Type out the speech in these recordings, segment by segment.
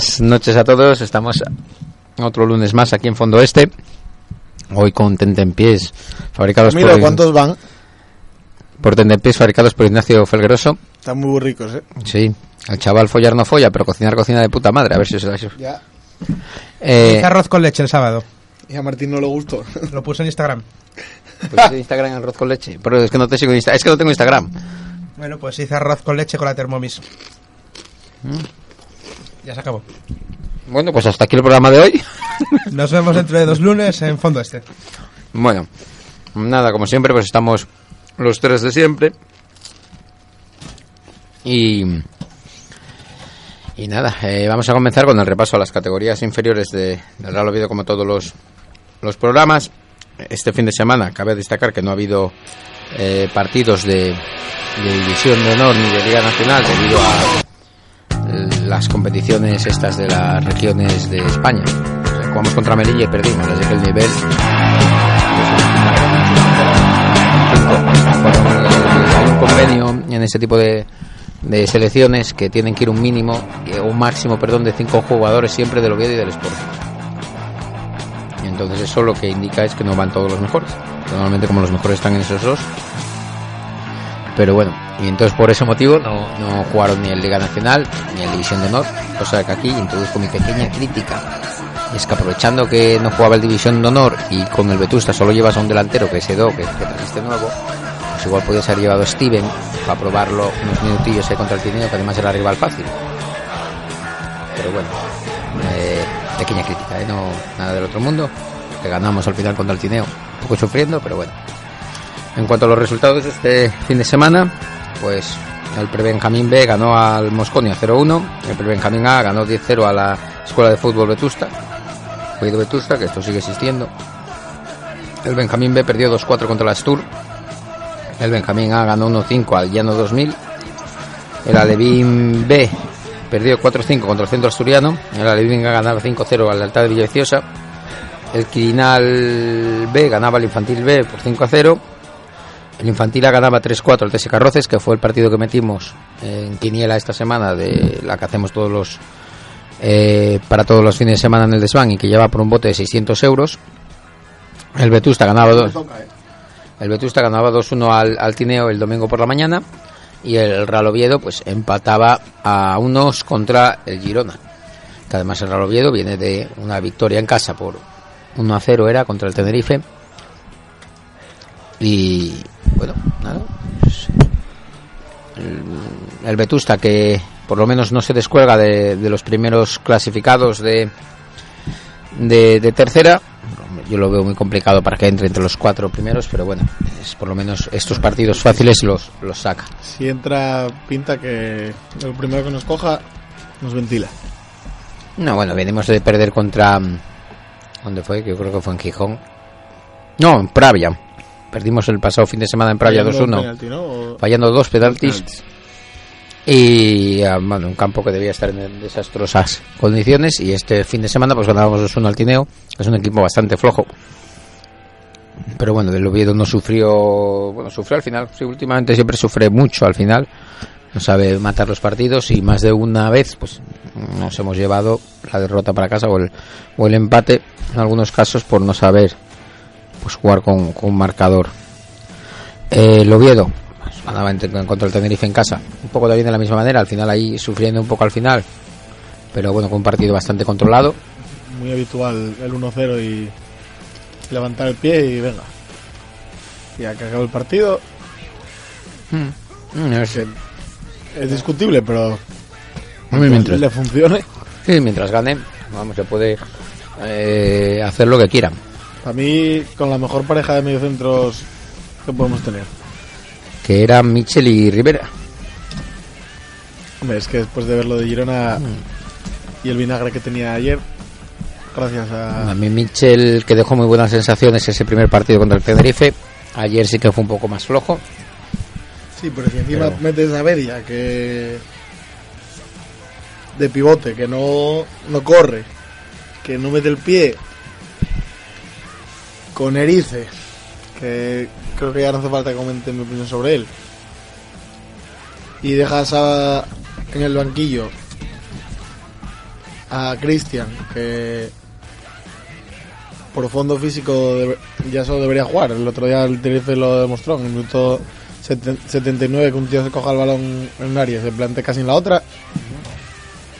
buenas noches a todos. Estamos otro lunes más aquí en Fondo Este. Hoy con tentempiés fabricados Mira por, cuántos van. por tentempiés fabricados por Ignacio Felgueroso. Están muy ricos, ¿eh? Sí, el chaval follar no folla, pero cocinar cocina de puta madre. A ver si os da eso. Ya. Eh, Hice arroz con leche el sábado. Y a Martín no le gustó. Lo puse en Instagram. pues Instagram arroz con leche. Pero es que no te sigo en Insta- Es que no tengo Instagram. Bueno, pues hice arroz con leche con la Thermomix. Ya se acabó. Bueno, pues hasta aquí el programa de hoy. Nos vemos dentro de dos lunes en Fondo Este. Bueno, nada, como siempre, pues estamos los tres de siempre. Y. Y nada, eh, vamos a comenzar con el repaso a las categorías inferiores de, del Real Oviedo, como todos los, los programas. Este fin de semana cabe destacar que no ha habido eh, partidos de, de División de Honor ni de Liga Nacional debido a las competiciones estas de las regiones de España. Jugamos contra Melilla y perdimos, así que el nivel hay un convenio en este tipo de, selecciones que tienen que ir un mínimo, eh, un máximo, perdón, de cinco jugadores siempre del Oviedo y del Sport. Y entonces eso lo que indica es que no van todos los mejores. Normalmente como los mejores están en esos dos. Pero bueno, y entonces por ese motivo no, no jugaron ni en Liga Nacional ni en División de Honor, cosa que aquí introduzco mi pequeña crítica. Y es que aprovechando que no jugaba el División de Honor y con el Vetusta solo llevas a un delantero que es Edo, que, que trajiste nuevo, pues igual podías haber llevado a Steven para probarlo unos minutillos ahí contra el Tineo, que además era rival fácil. Pero bueno, eh, pequeña crítica, ¿eh? no nada del otro mundo, que ganamos al final contra el Tineo, un poco sufriendo, pero bueno. En cuanto a los resultados de este fin de semana, pues el Prebenjamín B ganó al Mosconia 0-1, el Prebenjamín A ganó 10-0 a la Escuela de Fútbol Vetusta, Oviedo Vetusta, que esto sigue existiendo. El Benjamín B perdió 2-4 contra la Astur. El Benjamín A ganó 1-5 al Llano 2000. El Alevín B perdió 4-5 contra el Centro Asturiano. El Alevín A ganaba 5-0 al Alta de Villaviciosa. El Quirinal B ganaba al Infantil B por 5-0. El Infantil ganaba 3-4 al TS Carroces, que fue el partido que metimos en Quiniela esta semana, de la que hacemos todos los eh, para todos los fines de semana en el desván y que lleva por un bote de 600 euros. El Vetusta ganaba dos. El Vetusta ganaba 2-1 al, al Tineo el domingo por la mañana y el Real Oviedo pues empataba a unos contra el Girona. Que además el Real Oviedo viene de una victoria en casa por 1 0 era contra el Tenerife. Y bueno, nada. pues, el, Vetusta que por lo menos no se descuelga de, de los primeros clasificados de, de, de tercera. Yo lo veo muy complicado para que entre entre los cuatro primeros, pero bueno, es por lo menos estos partidos fáciles los, los saca. Si entra, pinta que el primero que nos coja nos ventila. No, bueno, venimos de perder contra. ¿Dónde fue? Que yo creo que fue en Gijón. No, en Pravia. Perdimos el pasado fin de semana en Pravia Fallando un 2-1. penalti, ¿no? Fallando dos penaltis. Y ah, bueno, un campo que debía estar en desastrosas condiciones. Y este fin de semana, pues ganábamos 2-1 al Tineo. Es un equipo bastante flojo. Pero bueno, del Oviedo no sufrió. Bueno, sufrió al final. Sí, últimamente siempre sufre mucho al final. No sabe matar los partidos. Y más de una vez, pues nos hemos llevado la derrota para casa o el, o el empate. En algunos casos, por no saber pues jugar con, con un marcador. Eh, el Oviedo en- contra el Tenerife en casa, un poco también de la misma manera, al final ahí sufriendo un poco al final, pero bueno, con un partido bastante controlado. Muy habitual el 1-0 y levantar el pie y venga. Y a que acabe el partido, Mm, no sé. es discutible, pero mientras, le funcione. sí, mientras gane, vamos, se puede eh, hacer lo que quieran. A mí, con la mejor pareja de mediocentros que podemos tener. Que eran Michel y Rivera. Hombre, es que después de ver lo de Girona Mm. y el vinagre que tenía ayer, gracias a... A mí Michel, que dejó muy buenas sensaciones ese primer partido contra el Tenerife, ayer sí que fue un poco más flojo. Sí, pero si encima Pero- metes a Bedia, que... De pivote, que no, no corre, que no mete el pie, con Erice, que creo que ya no hace falta que comente mi opinión sobre él, y dejas a, en el banquillo a Cristian, que por fondo físico ya solo debería jugar. El otro día el Tenerife lo demostró en el minuto seten- 79 que un tío se coja el balón en un área y se plante casi en la otra.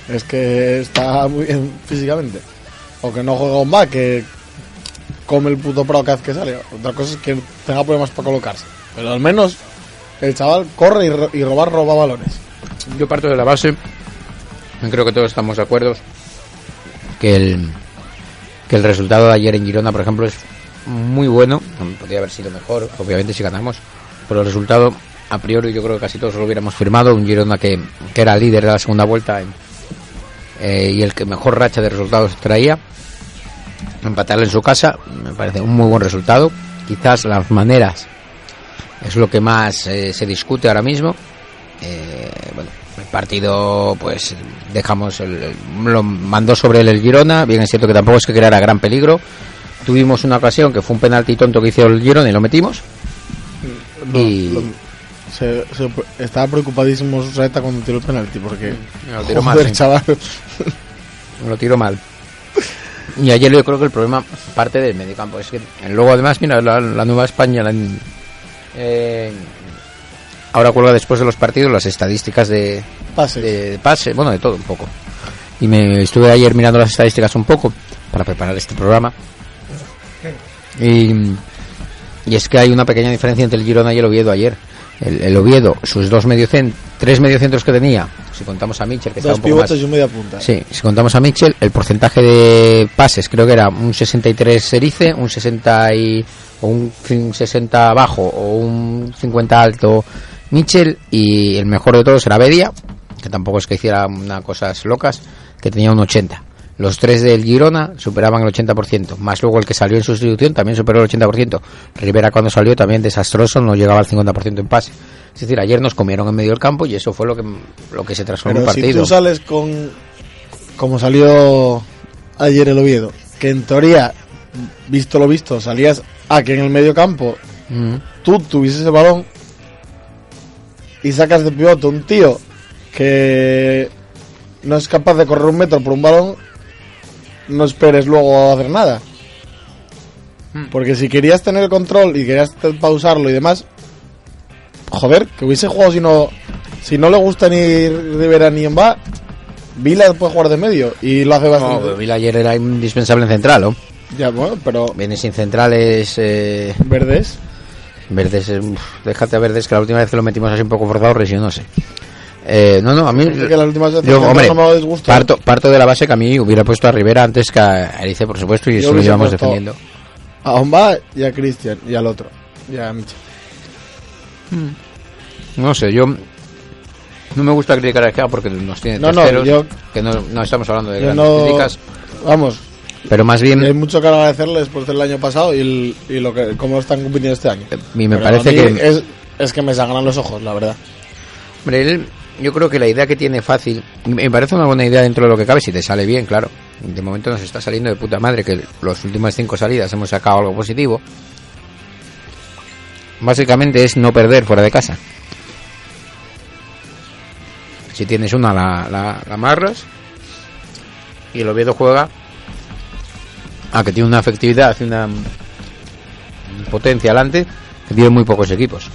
Es que está muy bien físicamente. O que no juega un back, que come el puto pro cada vez que sale. Otra cosa es que tenga problemas para colocarse. Pero al menos el chaval corre y, ro- y robar roba balones. Yo parto de la base, creo que todos estamos de acuerdo, que el, que el resultado de ayer en Girona, por ejemplo, es muy bueno. Podría haber sido mejor, obviamente, si ganamos. Pero el resultado, a priori, yo creo que casi todos lo hubiéramos firmado. Un Girona que, que era líder de la segunda vuelta eh, y el que mejor racha de resultados traía. Empatarle en su casa, me parece un muy buen resultado. Quizás las maneras es lo que más eh, se discute ahora mismo. Eh, bueno, el partido, pues dejamos el, el- lo mandó sobre él el Girona. Bien, es cierto que tampoco es que creara gran peligro. Tuvimos una ocasión que fue un penalti tonto que hizo el Girona y lo metimos. No, Y- lo- se, se- estaba preocupadísimo Saeta cuando tiró el penalti porque Lo tiró mal, joder, sí. chaval Lo tiró mal. Y ayer yo creo que el problema parte del mediocampo. Es que luego además, mira, la, la Nueva España, la- eh, ahora cuelga después de los partidos las estadísticas de, pases de pase, bueno, de todo un poco. Y me estuve ayer mirando las estadísticas un poco para preparar este programa. Y, y es que hay una pequeña diferencia entre el Girona y el Oviedo ayer. El, el Oviedo, sus dos mediocentros, tres mediocentros que tenía, si contamos a Mitchell, que dos un poco más, pivotes y un media punta Sí, si contamos a Mitchell, el porcentaje de pases creo que era un 63 Erice, un 60 y, o un cin- 60 bajo o un 50 alto Mitchell y el mejor de todos era Bedia, que tampoco es que hiciera unas cosas locas, que tenía un 80. Los tres del Girona superaban el 80%, más luego el que salió en sustitución también superó el 80%. Rivera cuando salió también desastroso, no llegaba al 50% en pase. Es decir, ayer nos comieron en medio del campo y eso fue lo que, lo que se transformó en pero si partido. tú sales con como salió ayer el Oviedo que en teoría visto lo visto salías a que en el medio campo Mm. tú tuvieses el balón y sacas de pivote un tío que no es capaz de correr un metro por un balón, no esperes luego a hacer nada. Porque si querías tener el control y querías pausarlo y demás, joder, que hubiese jugado si no, si no le gusta ni Rivera ni Emba, Vila puede jugar de medio y lo hace bastante. No, Vila ayer era indispensable en central, ¿no? Ya, bueno, pero Viene sin centrales eh, Verdes, verdes. eh, uf, déjate a verdes que la última vez que lo metimos así un poco forzado, no sé. Eh, no, no, a mí. Que las últimas veces yo, hombre, no me disgusta. parto, parto de la base que a mí hubiera puesto a Rivera antes que a Erice, por supuesto, y Yo eso lo llevamos defendiendo. a Omba y a Cristian y al otro, y a Michel. No sé, yo. No me gusta criticar a Egea porque nos tiene No, no, terceros, yo- que no, no estamos hablando de grandes no- críticas, Vamos, pero más bien hay mucho que agradecerles después del año pasado y, el- y lo que cómo están compitiendo este año. y me Pero parece a mí que es, es que me sangran los ojos, la verdad. Hombre, él yo creo que la idea que tiene fácil, me parece una buena idea dentro de lo que cabe, si te sale bien, claro. De momento nos está saliendo de puta madre que los últimas cinco salidas hemos sacado algo positivo. Básicamente es no perder fuera de casa. Si tienes una, la, la, amarras. Y el Oviedo juega a que tiene una efectividad y una potencia adelante que tiene muy pocos equipos.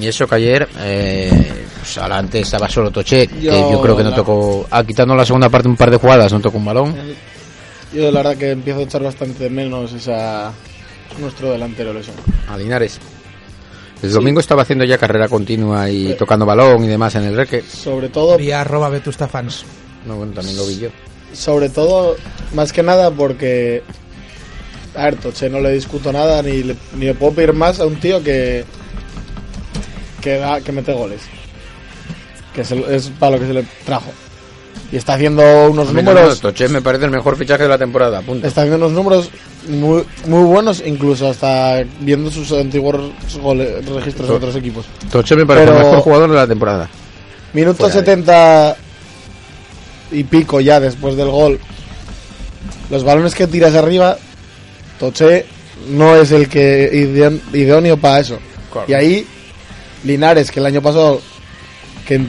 Y eso que ayer, eh, pues adelante estaba solo Toché, que Yo, yo creo que no la- tocó, ah, quitando la segunda parte un par de jugadas, no tocó un balón. Yo la verdad que empiezo a echar bastante de menos esa nuestro delantero lesión. A Linares. El domingo estaba haciendo ya carrera continua y tocando balón y demás en el reque. Sobre todo, Vía arroba Vetusta fans. No, bueno, también lo vi yo. sobre todo, más que nada porque a ver, Toche no le discuto nada ni le, ni le puedo pedir más a un tío que que, da- que mete goles. Que se lo- es para lo que se le trajo. Y está haciendo unos números no, Toché me parece el mejor fichaje de la temporada, punto. está haciendo unos números muy, muy buenos, incluso hasta viendo sus antiguos goles- registros de otros equipos. Toché me parece Pero- el mejor jugador de la temporada. Minuto Fuera de- 70 y pico ya después del gol. Los balones que tiras arriba, Toché no es el que idóneo para eso. Claro. Y ahí, Linares, que el año pasado que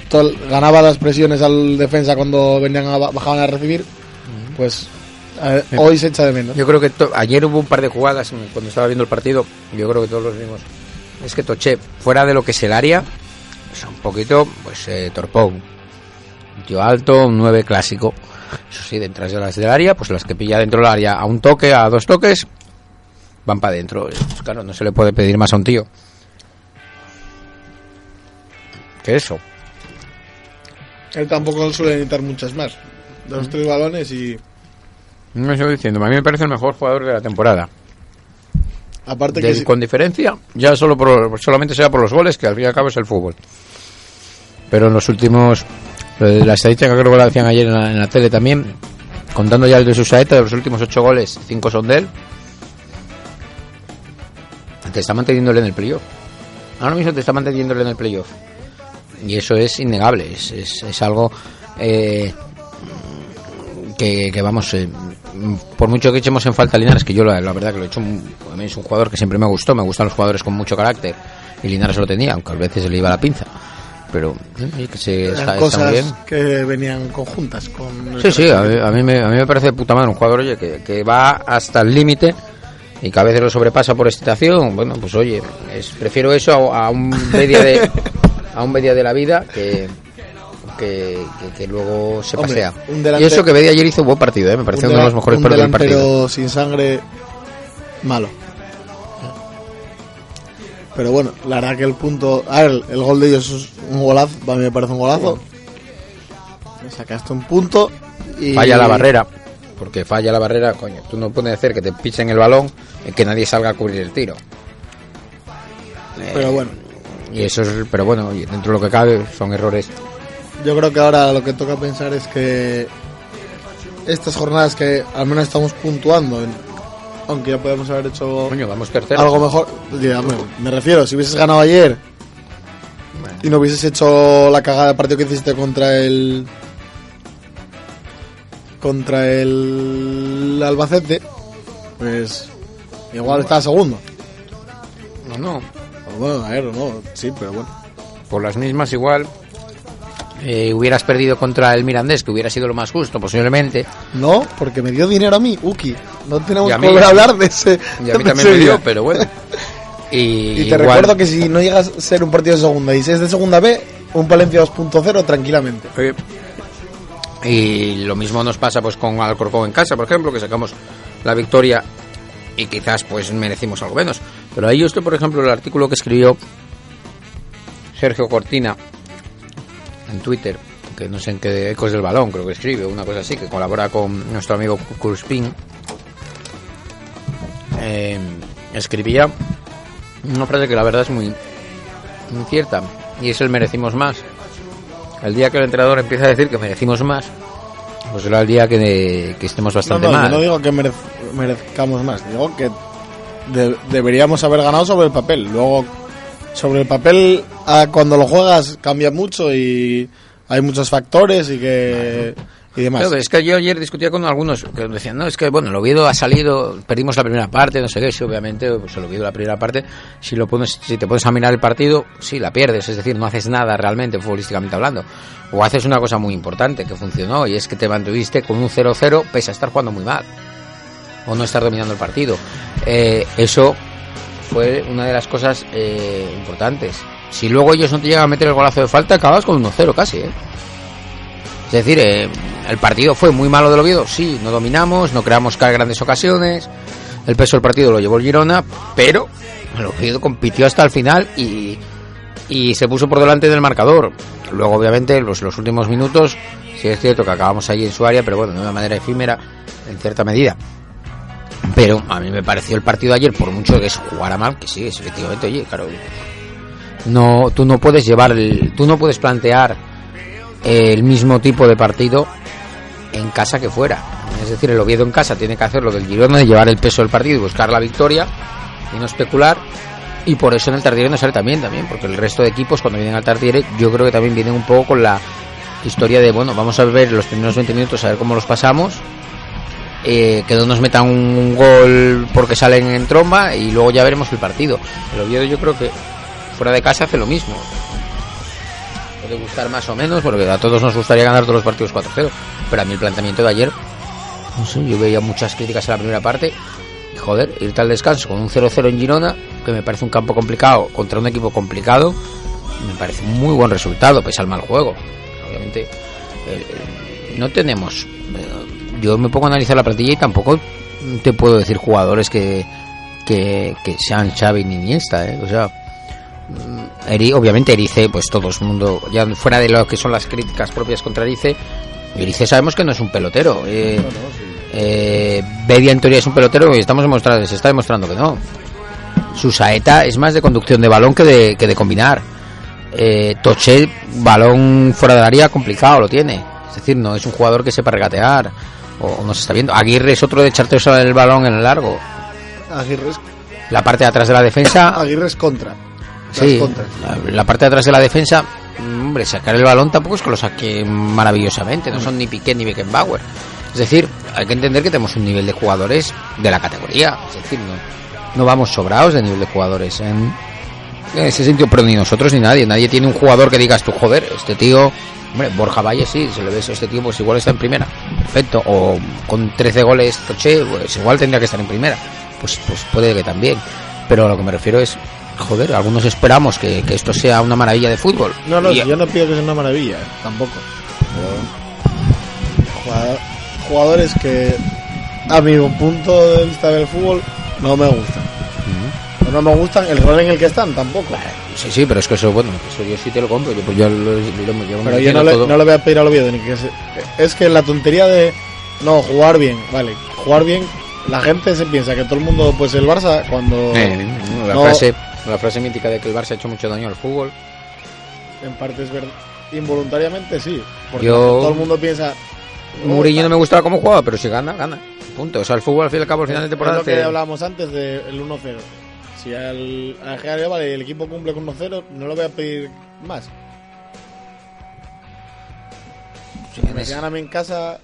ganaba las presiones al defensa cuando venían a, bajaban a recibir, pues eh, hoy se echa de menos. Yo creo que to- ayer hubo un par de jugadas cuando estaba viendo el partido. Yo creo que todos los vimos. Es que Toché, fuera de lo que es el área, es un poquito, pues, eh, torpón. Un tío alto, un 9 clásico. Eso sí, detrás de las del área, pues las que pilla dentro del área a un toque, a dos toques, van para adentro. Pues, claro, no se le puede pedir más a un tío. Que eso. Él tampoco suele necesitar muchas más. De Mm. tres balones y No estoy diciendo, a mí me parece el mejor jugador de la temporada. aparte De- que si- con diferencia, ya solo por, solamente sea por los goles, que al fin y al cabo es el fútbol. Pero en los últimos, la estadística creo que la decían ayer en la, en la tele también, contando ya el de su saeta, de los últimos ocho goles, cinco son de él. Te está manteniéndole en el playoff. Ahora mismo te está manteniéndole en el playoff. Y eso es innegable, es, es, es algo eh, que, que vamos, eh, por mucho que echemos en falta a Linares, que yo la, la verdad que lo he hecho, un- a mí es un jugador que siempre me gustó, me gustan los jugadores con mucho carácter, y Linares lo tenía, aunque a veces se le iba la pinza. Pero eh, que se, está, está cosas muy bien. que venían conjuntas con Sí, sí, a mí, a mí me, a mí me parece de puta madre un jugador, oye, que, que va hasta el límite y que a veces lo sobrepasa por excitación. Bueno, pues oye, es, prefiero eso a, a un media de a un media de la vida que que, que, que luego se Hombre, pasea. Y eso que Bedia ayer hizo un buen partido, ¿eh? me pareció un uno de los mejores partidos del partido. sin sangre malo. Pero bueno, la verdad que el punto. A ver, el gol de ellos es un golazo. A mí me parece un golazo. Sacaste un punto y. Falla la barrera, porque falla la barrera, coño. Tú no puedes hacer que te pichen el balón y que nadie salga a cubrir el tiro. Pero bueno, Y eso es, pero bueno, dentro de lo que cabe son errores. yo creo que ahora lo que toca pensar es que. Estas jornadas que al menos estamos puntuando, aunque ya podemos haber hecho Coño, vamos tercero. algo mejor. Me refiero, si hubieses ganado ayer y no hubieses hecho la cagada de partido que hiciste contra el. contra el Albacete, pues. igual estaba segundo. No, no. Bueno, a ver, no, sí, pero bueno. Por las mismas igual. eh, hubieras perdido contra el Mirandés, que hubiera sido lo más justo, posiblemente. No, porque me dio dinero a mí, Uki. No tenemos que volver a hablar de ese. Y a mí también me dio, pero bueno. Y, Y te igual- recuerdo que si no llegas a ser un partido de segunda y si es de segunda B, un Palencia 2.0 tranquilamente. Oye, Y lo mismo nos pasa pues con Alcorcón en casa, por ejemplo, que sacamos la victoria y quizás pues merecimos algo menos. Pero ahí esto, por ejemplo, el artículo que escribió Sergio Cortina en Twitter, que no sé en qué ecos del balón, creo que escribe, una cosa así, que colabora con nuestro amigo Kurspin, eh, escribía una frase que la verdad es muy, muy cierta, y es el merecimos más. El día que el entrenador empieza a decir que merecimos más, pues será el día que, que estemos No, bastante no, yo mal. no digo que merez- merezcamos más, digo que de- deberíamos haber ganado sobre el papel. Luego, sobre el papel, a cuando lo juegas cambia mucho y hay muchos factores y que y demás. Es que yo ayer discutía con algunos que decían, no, es que bueno, el Oviedo ha salido, perdimos la primera parte, no sé qué, sí, obviamente, pues el Oviedo la primera parte, si lo pones, si te pones a mirar el partido, sí, la pierdes, es decir, no haces nada realmente, futbolísticamente hablando. O haces una cosa muy importante que funcionó, y es que te mantuviste con un 0-0 pese a estar jugando muy mal. O no estar dominando el partido. Eh, eso fue una de las cosas eh, importantes. Si luego ellos no te llegan a meter el golazo de falta, acabas con 1-0 casi, ¿eh? Es decir, eh, el partido fue muy malo del Oviedo, sí, no dominamos, no creamos grandes ocasiones, el peso del partido lo llevó el Girona, pero el Oviedo compitió hasta el final y, y se puso por delante del marcador. Luego, obviamente, los, los últimos minutos, sí es cierto que acabamos allí en su área, pero bueno, de una manera efímera, en cierta medida. Pero a mí me pareció el partido ayer, por mucho que se jugara mal, que sí, es efectivamente, oye, claro, no, tú no puedes llevar, el, tú no puedes plantear el mismo tipo de partido en casa que fuera. Es decir, el Oviedo en casa tiene que hacer lo del Girona de llevar el peso del partido y buscar la victoria y no especular. Y por eso en el Tartiere no sale también, también, porque el resto de equipos cuando vienen al Tartiere yo creo que también vienen un poco con la historia de, bueno, vamos a ver los primeros 20 minutos a ver cómo los pasamos, eh, que no nos metan un gol porque salen en tromba y luego ya veremos el partido. El Oviedo yo creo que fuera de casa hace lo mismo puede gustar más o menos, porque a todos nos gustaría ganar todos los partidos 4-0. Pero a mí el planteamiento de ayer, no sé, yo veía muchas críticas en la primera parte. Y joder, irte al descanso con un 0-0 en Girona, que me parece un campo complicado contra un equipo complicado, me parece un muy buen resultado, pese al mal juego. Obviamente, eh, eh, no tenemos. eh, yo me pongo a analizar la plantilla y tampoco te puedo decir jugadores que, que, sean Xavi ni Iniesta, ¿eh? O sea, Eri, obviamente Erice, pues todo el mundo, ya fuera de lo que son las críticas propias contra Erice, Erice sabemos que no es un pelotero. Eh, eh, Bedia en teoría es un pelotero y estamos demostrando, se está demostrando que no. Su saeta es más de conducción de balón que de, que de combinar. Eh, Toche, balón fuera del área complicado, lo tiene. Es decir, no es un jugador que sepa regatear. O, o no se está viendo. Aguirre es otro de echarte el balón en el largo. Aguirre es, La parte de atrás de la defensa. Aguirre es contra. Sí, contras. la, la parte de atrás de la defensa, mm, hombre, sacar el balón tampoco es que lo saque maravillosamente, no son ni Piqué ni Beckenbauer. Es decir, hay que entender que tenemos un nivel de jugadores de la categoría, es decir, no, no vamos sobrados de nivel de jugadores en, en ese sentido, pero ni nosotros ni nadie, nadie tiene un jugador que digas tú, joder, este tío, hombre, Borja Valle sí, se le ves, este tío pues igual está en primera, perfecto, o con 13 goles, Toche, pues igual tendría que estar en primera, pues, pues puede que también, pero a lo que me refiero es, joder, algunos esperamos que, que esto sea una maravilla de fútbol. No, no, Y- yo no pido que sea una maravilla, eh, tampoco. Pero jugadores que a mi punto de vista del fútbol no me gustan. No me gustan el rol en el que están tampoco. Sí, sí, pero es que eso, bueno, eso yo sí te lo compro. Yo, pues yo lo, lo- lo- yo Pero yo no le, no le voy a pedir al Oviedo ni que se- es que la tontería de no jugar bien, vale, jugar bien, la gente se piensa que todo el mundo pues el Barça cuando Eh, la, no- frase, la frase mítica de que el Barça ha hecho mucho daño al fútbol. en parte es verdad, involuntariamente sí, porque Yo- todo el mundo piensa Mourinho no me gustaba cómo jugaba, pero si gana, gana. Punto. O sea, el fútbol al fin y al cabo, al final de Es temporada. lo que hablábamos antes del 1-0. Si al, al vale, el equipo cumple con 1-0, no lo voy a pedir más. Si me ganan en casa,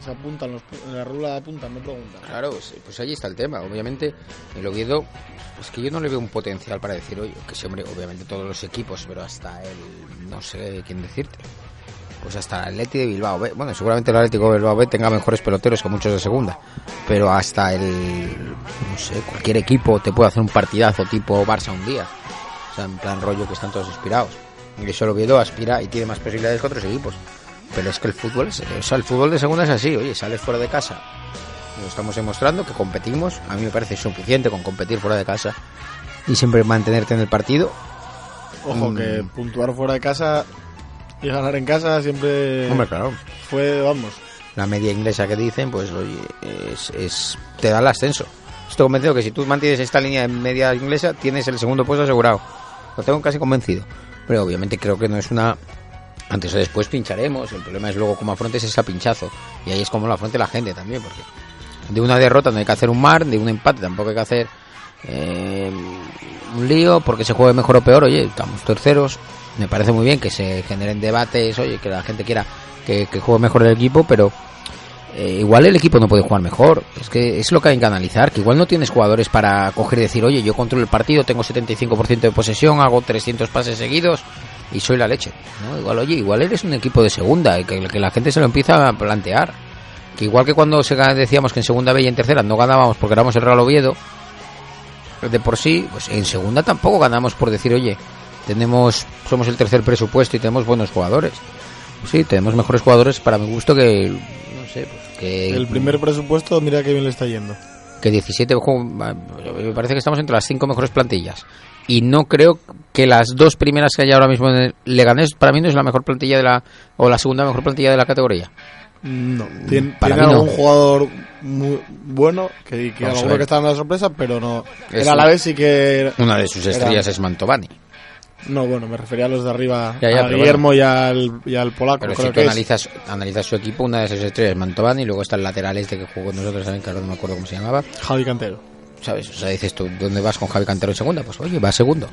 se apuntan la rula apuntan, no preguntan. Claro, pues, pues ahí está el tema. Obviamente, el Oviedo, es que yo no le veo un potencial para decir, oye, que sí, hombre, obviamente todos los equipos, pero hasta el, no sé quién decirte. Pues hasta el Atleti de Bilbao, B. bueno, seguramente el Atlético de Bilbao B tenga mejores peloteros que muchos de segunda, pero hasta el, no sé, cualquier equipo te puede hacer un partidazo tipo Barça un día. O sea, en plan rollo que están todos inspirados. Y eso el Oviedo aspira y tiene más posibilidades que otros equipos. Pero es que el fútbol, es, o sea, el fútbol de segunda es así, oye, sales fuera de casa, lo estamos demostrando que competimos. A mí me parece suficiente con competir fuera de casa y siempre mantenerte en el partido. Ojo, Mm. que puntuar fuera de casa y ganar en casa siempre Hombre, claro. fue, vamos. La media inglesa que dicen, pues oye, es, es- te da el ascenso. Estoy convencido que si tú mantienes esta línea de media inglesa, tienes el segundo puesto asegurado. Lo tengo casi convencido. Pero obviamente creo que no es una. Antes o después pincharemos. El problema es luego cómo afrontes ese pinchazo. Y ahí es como lo afronte la gente también, porque de una derrota no hay que hacer un mar, de un empate tampoco hay que hacer eh, un lío porque se juegue mejor o peor. Oye, estamos terceros, me parece muy bien que se generen debates, oye, que la gente quiera que, juegue mejor el equipo, pero eh, igual el equipo no puede jugar mejor. Es que es lo que hay que analizar, que igual no tienes jugadores para coger y decir, oye, yo controlo el partido, tengo 75% de posesión, hago 300 pases seguidos y soy la leche. ¿no? Igual, oye, igual eres un equipo de segunda, y que, que la gente se lo empieza a plantear. Que igual que cuando se decíamos que en segunda B y en tercera no ganábamos porque éramos el Real Oviedo, de por sí, pues en segunda tampoco ganamos por decir, oye, tenemos somos el tercer presupuesto y tenemos buenos jugadores. Sí, tenemos mejores jugadores para mi gusto que no sé, pues, que El primer presupuesto, mira que bien le está yendo. que 17 ju- me parece que estamos entre las cinco mejores plantillas y no creo que las dos primeras que hay ahora mismo en el Leganés para mí no es la mejor plantilla de la o la segunda mejor plantilla de la categoría. No, tiene, Para tiene mí no. algún jugador muy bueno que, que alguno que está dando la sorpresa, pero no. Es la vez sí que. Una de sus Era- estrellas es Mantovani. No, bueno, me refería a los de arriba, Ya, ya, a Guillermo y, al, y al polaco. Pero creo si tú que es. analizas, analizas su equipo, una de sus estrellas es Mantovani y luego está el lateral este que jugó con nosotros también, que ahora no me acuerdo cómo se llamaba. Javi Cantero. ¿Sabes? O sea, dices tú, ¿dónde vas con Javi Cantero en segunda? Pues oye, va segundo.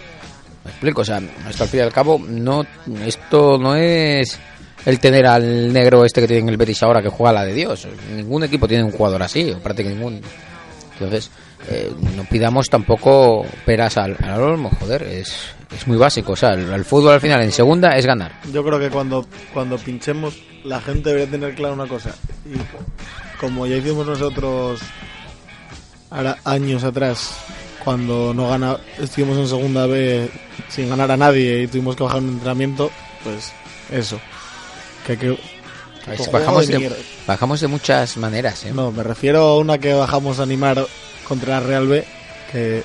Explico, o sea, esto al fin y al cabo, no, esto no es el tener al negro este que tiene en el Betis ahora que juega la de Dios. Ningún equipo tiene un jugador así, o prácticamente ningún. Entonces, eh, no pidamos tampoco peras al, al olmo, joder, es, es muy básico. O sea, el, el fútbol al final en segunda es ganar. Yo creo que cuando, cuando pinchemos, la gente debería tener clara una cosa. Y como ya hicimos nosotros ahora, años atrás, cuando no gana, estuvimos en segunda B sin ganar a nadie y tuvimos que bajar un entrenamiento, pues eso. Que, que Pues bajamos, de bajamos de muchas maneras, ¿eh? No, me refiero a una que bajamos a animar contra la Real B, que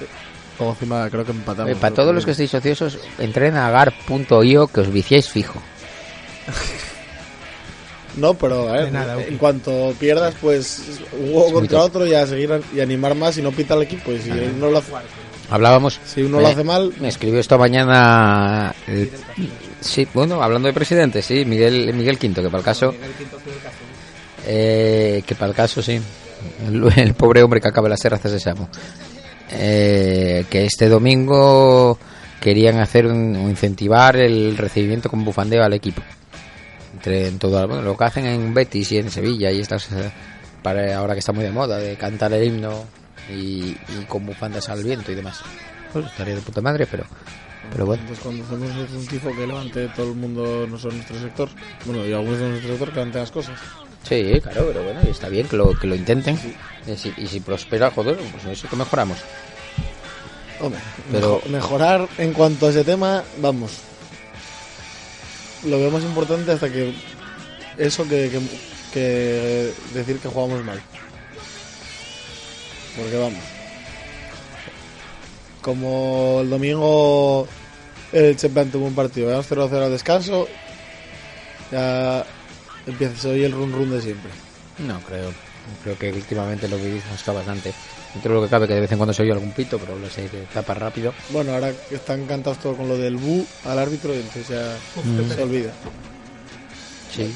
encima creo que empatamos. Eh, para todos los que estéis ociosos, entren a gar.io que os viciáis fijo. No, pero a ver, nada, en cuanto pierdas, pues un juego Es muy contra top. otro y a seguir a- y animar más y no pita el equipo. Y si uno lo hace, Hablábamos. si uno lo eh, hace mal, Me escribió esta mañana. el- sí, bueno, hablando de presidente, sí, Miguel, Miguel Quinto, que para el caso. Eh, que para el caso, sí. El, el pobre hombre que acaba las terrazas de Samo. Eh, que este domingo querían hacer un, o incentivar el recibimiento con bufandeo al equipo. Entre en todo, bueno, lo que hacen en Betis y en Sevilla y estas eh, para ahora que está muy de moda de cantar el himno y, y con bufandas al viento y demás. Pues estaría de puta madre, pero pero bueno. entonces cuando hacemos un tifo que levante todo el mundo, no solo nuestro sector, bueno, y algunos de nuestro sector que levanten las cosas. Sí, claro, pero bueno, y está bien que lo que lo intenten. Y, si, y si prospera, joder, pues eso que mejoramos. Hombre, Pero- mejo- mejorar en cuanto a ese tema, vamos. Lo veo más importante hasta que eso que, que, que decir que jugamos mal. Porque vamos. Como el domingo el Chepan tuvo un partido, vamos 0-0 al descanso, ya empieza oye el run run de siempre. No creo. Creo que últimamente lo vivimos está bastante. Dentro de lo que cabe que de vez en cuando se oye algún pito, pero lo sé que tapa rápido. Bueno, ahora que están encantados todo con lo del bu al árbitro, y entonces ya se olvida. Sí.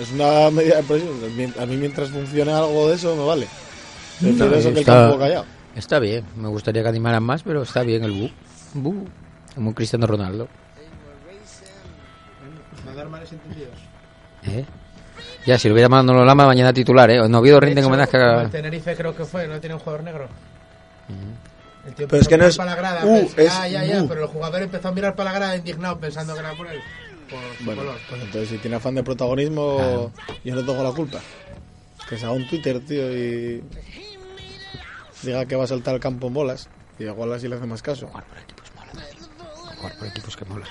Es una medida de presión. A mí mientras funcione algo de eso me vale. Prefiero No, eso que el está- campo callado. Está bien. Me gustaría que animaran más, pero está bien el bu. Bu. Como Cristiano Ronaldo. Entendidos. ¿Eh? Ya, si lo hubiera llamado Manolo Lama, mañana titular, ¿eh? En Oviedo rinden homenaje como a... El Tenerife creo que fue, no tiene un jugador negro. El tío Pero es empezó que no a es- mirar para la grada, Uh, pens- es ya, ya, ya, uh. pero el jugador empezó a mirar para la grada indignado pensando que era por él. Por su Bueno, color. pues entonces si tiene afán de protagonismo, yo no tengo la culpa. Que se haga un Twitter, tío, y diga que va a saltar al campo en bolas. Y igual así le hace más caso. Jugar por equipos mola. Jugar por equipos que mola.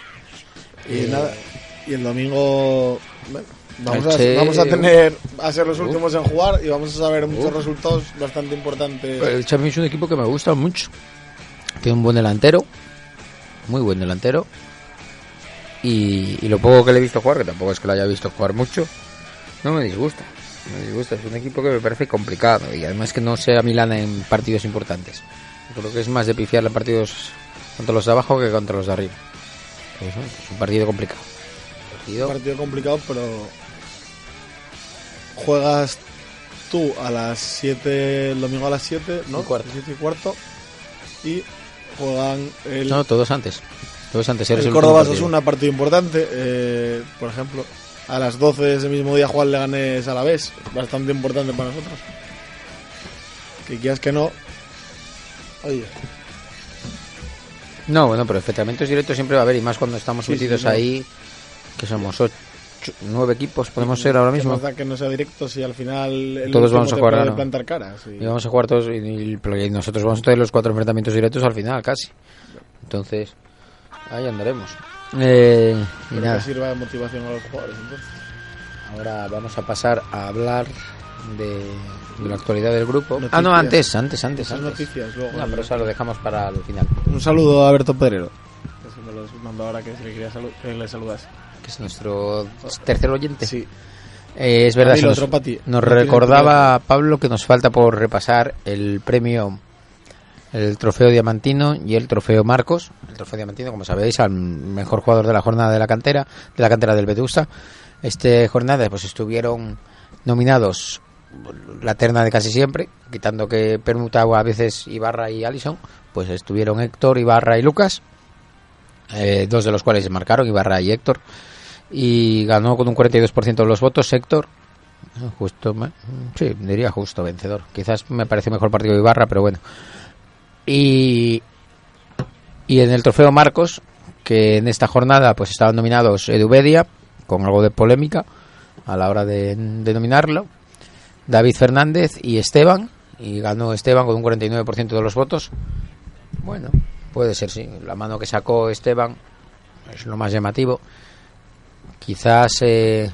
Y nada, y el domingo bueno, vamos, a, vamos a tener a ser los Uf. últimos en jugar y vamos a saber muchos Uf. resultados bastante importantes. El Champions es un equipo que me gusta mucho. Tiene un buen delantero. Muy buen delantero. Y, y lo poco que le he visto jugar, que tampoco es que lo haya visto jugar mucho, no me disgusta. Me disgusta. Es un equipo que me parece complicado. Y además que no sea Milana en partidos importantes. Creo que es más de pifiarle en partidos contra los de abajo que contra los de arriba. Pues, es un partido complicado. Un partido complicado, pero juegas tú a las 7, el domingo a las 7, ¿no? Y cuarto. 7 y cuarto. Y juegan el, No, todos antes. Todos antes. el Córdoba es un partido importante. eh, por ejemplo, a las 12 de ese mismo día Juan le ganes a la vez. Bastante importante para nosotros. Que quieras que no. Oye, No, bueno, pero enfrentamientos directos siempre va a haber, y más cuando estamos Sí, sí, metidos ahí, que somos ocho, nueve equipos, podemos ser ahora ¿qué mismo. más da que no sea directo si al final el Todos vamos a jugar, plantar caras? y- Y vamos a jugar todos, y, y- y nosotros vamos a tener los cuatro enfrentamientos directos al final, casi. Entonces, ahí andaremos. Eh, y Pero nada, que sirva de motivación a los jugadores. Entonces. ahora vamos a pasar a hablar de, de la actualidad del grupo. Noticias. Ah, no, antes, antes, antes. Antes. noticias luego. No, pero eso lo dejamos para el final, Un saludo a Berto Pedrero. Me los mandó ahora que, le quería salu- que le saludas. Es nuestro tercer oyente. Sí. Eh, es verdad, nos, recordaba Pablo que nos falta por repasar el premio, el trofeo Diamantino y el trofeo Marcos. El trofeo Diamantino, como sabéis, al mejor jugador de la jornada de la cantera, de la cantera del Vetusta. Este jornada, pues estuvieron nominados la terna de casi siempre, quitando que permutaba a veces Ibarra y Alison, pues estuvieron Héctor, Ibarra y Lucas, eh, dos de los cuales se marcaron, Ibarra y Héctor, y ganó con un 42% de los votos Héctor, justo, sí, diría justo vencedor. Quizás me parece mejor partido de Ibarra, pero bueno. Y, y en el trofeo Marcos, que en esta jornada pues estaban nominados Edubedia, con algo de polémica a la hora de, de nominarlo, David Fernández y Esteban, y ganó Esteban con un 49% de los votos. Bueno, puede ser, sí. La mano que sacó Esteban es lo más llamativo. Quizás eh,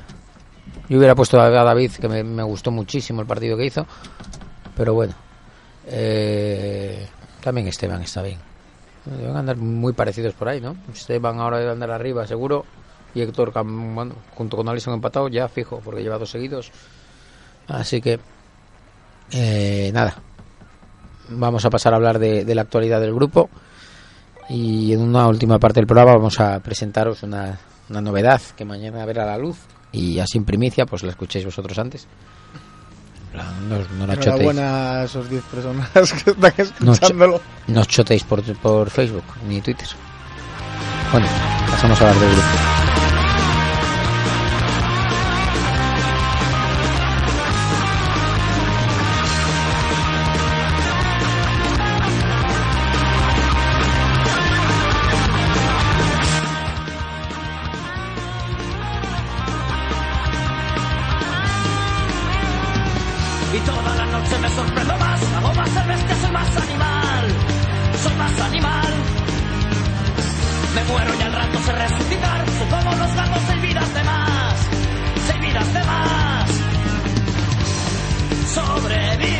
yo hubiera puesto a David, que me, gustó muchísimo el partido que hizo, pero bueno. Eh, también Esteban está bien. Deben andar muy parecidos por ahí, ¿no? Esteban ahora debe andar arriba, seguro. Y Héctor, bueno, junto con Alison empatado, ya fijo, porque lleva dos seguidos. Así que, eh, nada. Vamos a pasar a hablar de la actualidad del grupo. Y en una última parte del programa vamos a presentaros una, una novedad que mañana verá la luz. Y así en primicia, pues la escuchéis vosotros antes. No, no la chotéis. Enhorabuena a esos 10 personas que están No, escuchándolo. no os chotéis por, por Facebook ni Twitter. Bueno, pasamos a hablar del grupo. Me muero y al rato sé resucitar, soy como los gatos, seis vidas de más, seis vidas de más. Sobrevivir,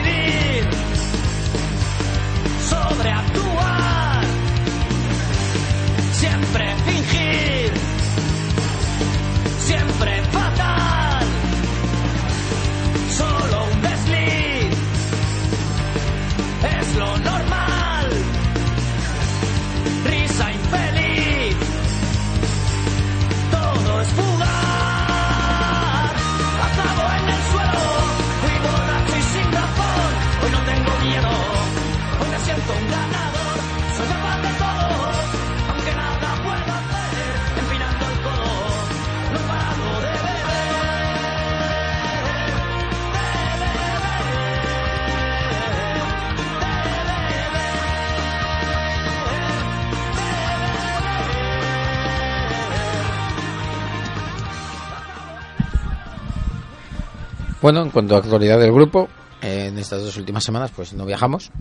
Bueno, en cuanto a actualidad del grupo, eh, en estas dos últimas semanas pues no viajamos.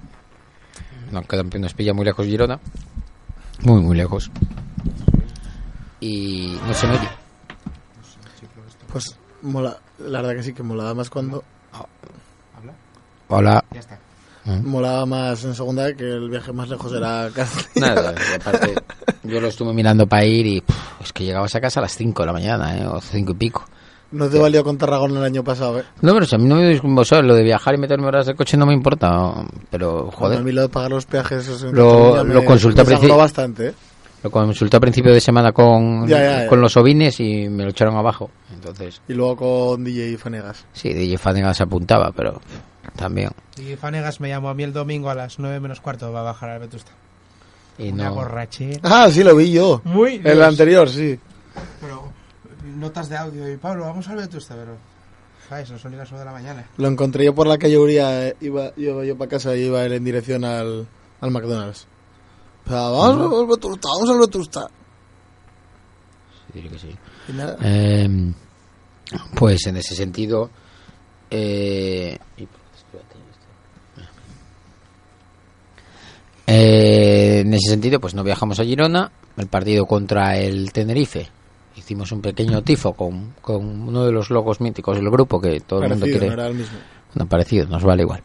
No, queda- nos pilla muy lejos Girona. Muy, muy lejos. Y no se me oye. Pues mola, la verdad que sí que molaba más cuando. Hola. Molaba más en segunda que el viaje más lejos era Castellón. Nada, aparte, yo lo estuve mirando para ir y puf, es que llegabas a casa a las 5 de la mañana, ¿eh? o 5 y pico. No te valió con Tarragona el año pasado, ¿eh? No, pero si a mí no me disgusta, lo de viajar y meterme horas de coche no me importa, pero A joder, mí lo de pagar los peajes eso Lo- lo me- consulté bastante, ¿eh? Lo consulté a principio de semana con, Ya, ya, ya. con los ovines y me lo echaron abajo. Entonces, Y luego con DJ Fanegas. sí, DJ Fanegas se apuntaba, pero también. Y Fanegas me llamó a mí el domingo a las 9 menos cuarto. Va a bajar al Vetusta. Y Una no, borrachera. Ah, sí, lo vi yo. Muy El anterior, sí. Pero notas de audio y Pablo, vamos al Vetusta, pero. Joder, no son las 9 de la mañana. Lo encontré yo por la calle Uría, eh, iba, iba yo para casa y iba él en dirección al, al McDonald's. Vamos al Vetusta, vamos al Vetusta. que sí. Y nada. Eh, pues en ese sentido. eh, espérate, eh, en ese sentido, pues no viajamos a Girona. El partido contra el Tenerife. Hicimos un pequeño tifo con, con uno de los logos míticos del grupo que todo el mundo Parecido, quiere. no era el mismo. Bueno, parecido, nos vale igual.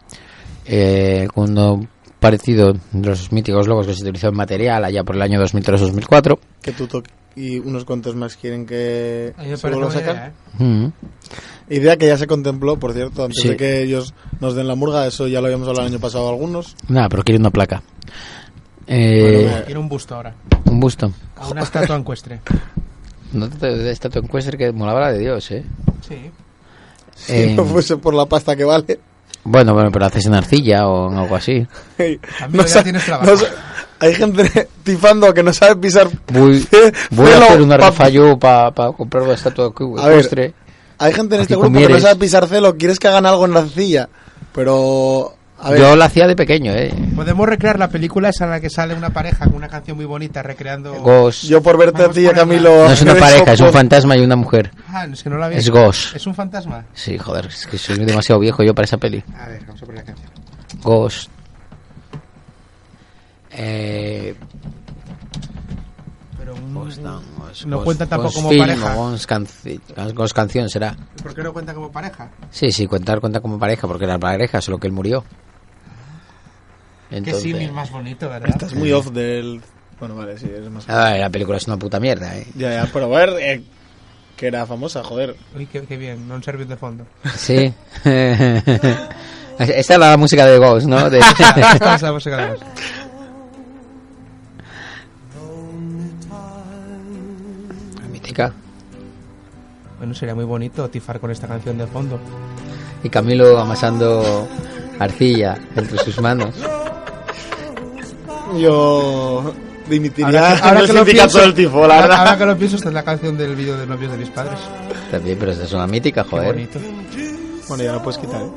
Eh, uno parecido de los míticos logos que se utilizó en material allá por el año 2003-2004. Que tú y unos cuantos más quieren que A se vuelva a sacar. idea, ¿eh? Mm. Idea que ya se contempló, por cierto, antes Sí. de que ellos nos den la murga, eso ya lo habíamos hablado el año pasado algunos. Nada, pero quiere una placa. Eh, Bueno, Quiero un busto ahora. un busto. O una estatua encuestre. No te de esta tu encuesta que molaba la de Dios, ¿eh? Sí. Si Eh, no fuese por la pasta que vale. Bueno, bueno, pero haces en arcilla o en algo así. Amigo, ya sa- tienes trabajo. no hay gente tifando que no sabe pisar. Voy, voy a hacer una pa- rifa yo para comprar una estatua que A ver. Hay gente en Aquí este grupo que no sabe pisar celo. Quieres que hagan algo en la arcilla. Pero. A ver, Yo la hacía de pequeño, ¿eh? Podemos recrear la película esa en la que sale una pareja con una canción muy bonita recreando. Ghost. yo por verte a ti Camilo. No es una pareja, es un fantasma y una mujer. Ah, es que no la vi. Es Ghost. Es un fantasma. Sí, joder, es que soy demasiado viejo yo para esa peli. A ver, vamos a poner la canción. Ghost. Eh, Pero un- Ghost, no, Ghost, no Ghost, cuenta tampoco Ghost como film pareja. Ghost, canci- Ghost canción será. ¿Por qué no cuenta como pareja? Sí, sí, contar cuenta como pareja, porque era pareja, solo que él murió. Que Entonces, sí, más bonito, ¿verdad? Estás muy off del. Bueno, vale, sí, es más. Ah, la película es una puta mierda, ¿eh? Ya, ya, pero a ver. eh, que era famosa, joder. Uy, qué, qué bien, no un servicio de fondo. Sí. Esta es la música de Ghost, ¿no? De- Esta es la música de Ghost. mítica. Bueno, sería muy bonito tifar con esta canción de fondo. Y Camilo amasando arcilla entre sus manos. Yo. Dimitiría Ahora que, ahora en el que lo sindicato pienso, del tifo, la ahora, verdad. ahora que lo pienso, esta es la canción del vídeo de novios de mis padres. También, pero esta es una mítica, Qué joder. bonito. Bueno, ya lo puedes quitar, ¿eh?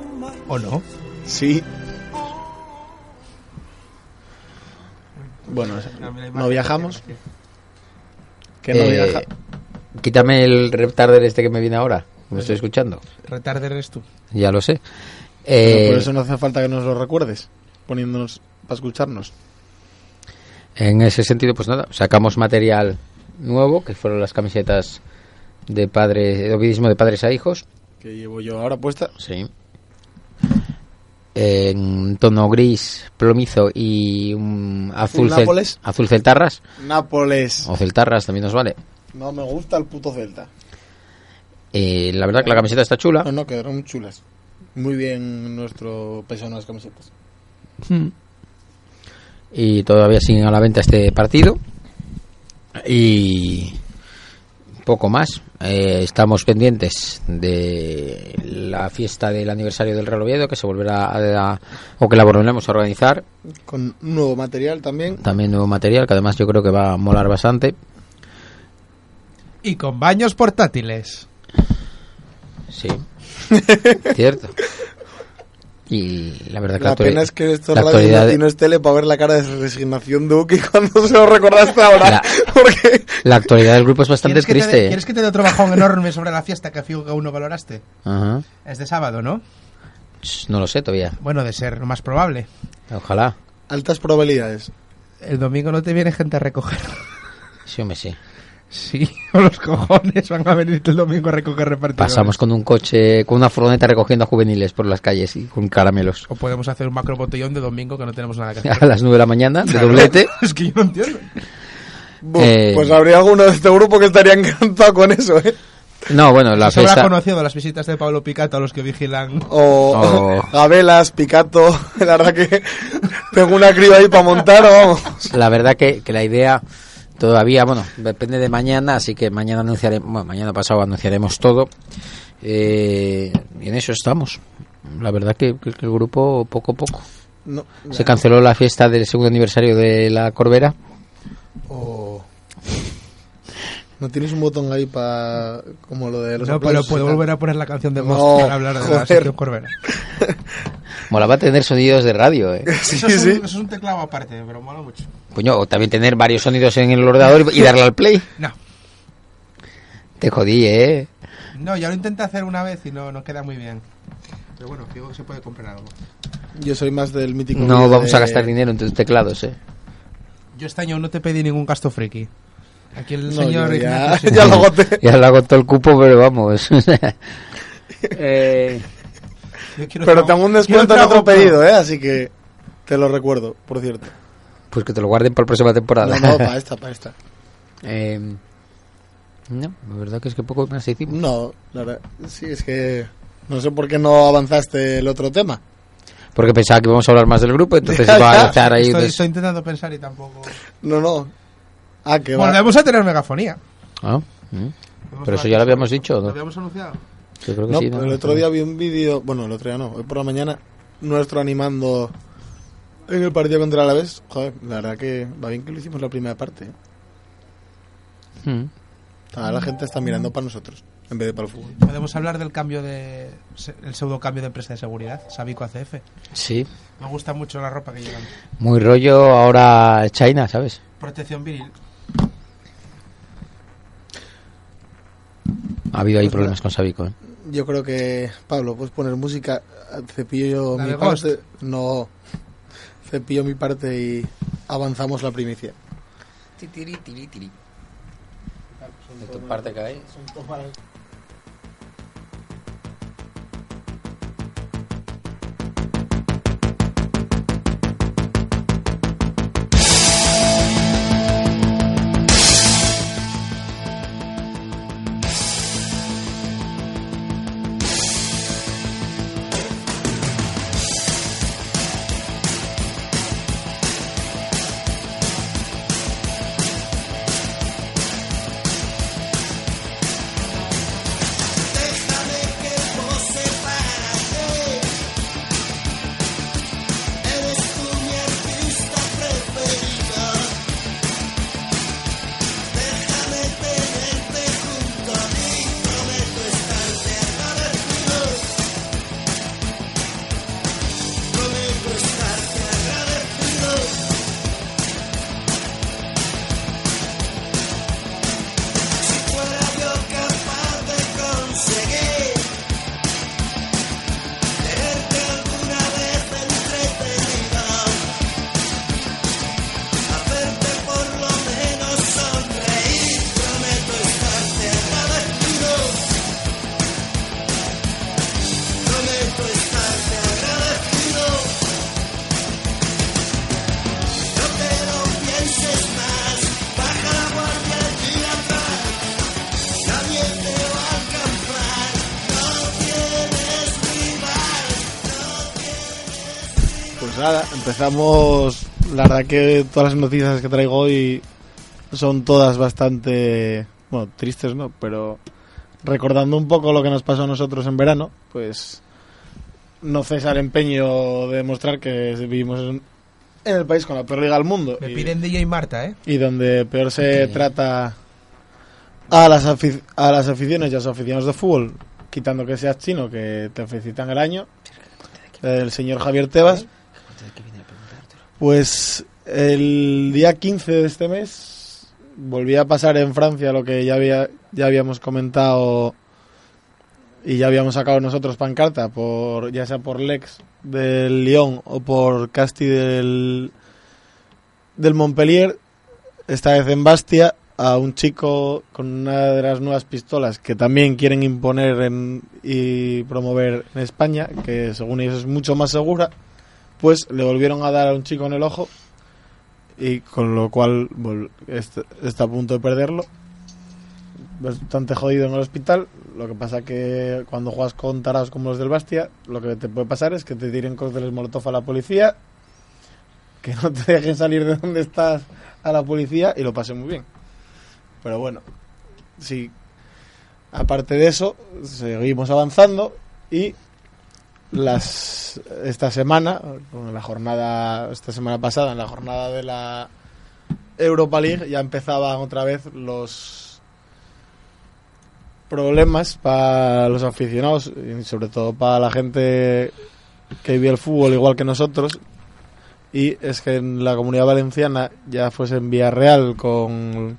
¿O no? Sí. Bueno, no viajamos. Que no Eh, viaja. Quítame el retarder este que me viene ahora. Me estoy escuchando. Retarder eres tú. Ya lo sé. Pero Eh, por eso no hace falta que nos lo recuerdes. Poniéndonos para escucharnos. En ese sentido, pues nada, sacamos material nuevo, que fueron las camisetas de padres, de ovidismo de padres a hijos. Que llevo yo ahora puesta. Sí. En tono gris, plomizo y un azul, cel- Nápoles? azul celtarras. Nápoles. O celtarras también nos vale. No me gusta el puto Celta. Eh, la verdad que la camiseta está chula. No, no, quedaron muy chulas. Muy bien nuestro peso en las camisetas. Y todavía siguen a la venta este partido. Y poco más. Eh, estamos pendientes de la fiesta del aniversario del Real Oviedo que se volverá a, a- o que la volveremos a organizar. Con nuevo material también. también nuevo material que además yo creo que va a molar bastante. Y con baños portátiles. sí. Cierto y la verdad que La actuali- pena es que esto es la radio actualidad y no es tele para ver la cara de resignación de Uki cuando se lo recordaste ahora. La- Porque la actualidad del grupo es bastante ¿Quieres triste dé- ¿Quieres que te dé otro bajón enorme sobre la fiesta que a fijo que aún no valoraste? Ajá. Es de sábado, ¿no? No lo sé todavía Bueno, de ser lo más probable. ojalá altas probabilidades. El domingo no te viene gente a recoger. sí hombre sí Sí, o los cojones van a venir el domingo a recoger repartidores. Pasamos con un coche, con una furgoneta recogiendo a juveniles por las calles y con caramelos. O podemos hacer un macro botellón de domingo que no tenemos nada que A hacer. las 9 de la mañana, de doblete. es que yo no entiendo. Eh, Pues habría alguno de este grupo que estaría encantado con eso, ¿eh? No, bueno, la Se habrá fiesta... conocido las visitas de Pablo Picato a los que vigilan. O Oh. Gabelas, Picato. La verdad que tengo una crío ahí para montar, o vamos. La verdad que, que la idea Todavía, bueno, depende de mañana, así que mañana anunciaremos, bueno, mañana pasado anunciaremos todo. Eh, y en eso estamos. La verdad que, el grupo poco a poco. No, Se canceló la fiesta del segundo aniversario de la Corbera. O... ¿No tienes un botón ahí para como lo de los No, pero puedo volver a poner la canción de No, Ghost para hablar de la sección Corbera. Molaba tener sonidos de radio, ¿eh? Sí, eso, es sí. un, eso es un teclado aparte, pero mola mucho. Coño, o también tener varios sonidos en el ordenador y darle al play. No, Te jodí, ¿eh? no, ya lo intenté hacer una vez y no, no queda muy bien. Pero bueno, que se puede comprar algo. Yo soy más del mítico. No vamos a gastar dinero en tus teclados, ¿eh? Yo este año no te pedí ningún gasto friki. Aquí el No, señor ya, Ignacio sí. ya lo agoté. Ya le hago todo el cupo, pero vamos. Eh, Pero tengo un descuento en otro pedido, ¿eh? Así que te lo recuerdo, por cierto. Pues que te lo guarden para la próxima temporada. No, no, para esta, para esta. Eh, no, la verdad que es que poco más hicimos. No, la verdad, sí, es que no sé por qué no avanzaste el otro tema. Porque pensaba que íbamos a hablar más del grupo, entonces iba a ya. lanzar ahí. Estoy, des- estoy intentando pensar y tampoco. No, no. Ah, que va. Volvemos a tener megafonía. Ah, mm. Pero eso ya lo habíamos dicho, ¿no? ¿Lo habíamos anunciado? Yo creo que No, sí, pero ¿no? el otro día vi un vídeo, bueno, el otro día no, hoy por la mañana, nuestro animando en el partido contra el Alavés. Joder, la verdad que va bien que lo hicimos la primera parte. ¿eh? Mm. Ahora la gente está mirando para nosotros, en vez de para el fútbol. Podemos hablar del cambio de. el pseudo cambio de empresa de seguridad, Sabico ACF. Sí, Me gusta mucho la ropa que llevan. muy rollo ahora China, ¿sabes? Protección viril. Ha habido ahí Pues problemas con Sabico, ¿eh? Yo creo que, Pablo, puedes poner música, cepillo yo ¿La mi parte. No, cepillo mi parte y avanzamos la primicia. De tu parte que empezamos. La verdad que todas las noticias que traigo hoy son todas bastante, bueno, tristes, ¿no? Pero recordando un poco lo que nos pasó a nosotros en verano, pues no cesa el empeño de demostrar que vivimos en, en el país con la peor liga del mundo. Me y- piden DJ Marta, ¿eh? y donde peor se trata a las, a las aficiones y a los aficionados de fútbol, quitando que seas chino, que te felicitan el año, el señor Javier Tebas, pues el día 15 de este mes volvía a pasar en Francia lo que ya, había, ya habíamos comentado y ya habíamos sacado nosotros pancarta, por ya sea por Lex del Lyon o por Casti del, del Montpellier, esta vez en Bastia, a un chico con una de las nuevas pistolas que también quieren imponer en- y promover en España, que según ellos es mucho más segura, pues le volvieron a dar a un chico en el ojo y con lo cual vol- est- está a punto de perderlo. Bastante jodido en el hospital. Lo que pasa que cuando juegas con tarados como los del Bastia, lo que te puede pasar es que te tiren cócteles molotov a la policía, que no te dejen salir de donde estás a la policía y lo pasé muy bien. Pero bueno, sí. Aparte de eso, seguimos avanzando y las esta semana, con la jornada, esta semana pasada, en la jornada de la Europa League, ya empezaban otra vez los problemas para los aficionados y sobre todo para la gente que vive el fútbol igual que nosotros. Y es que en la comunidad valenciana, ya fuese en Villarreal con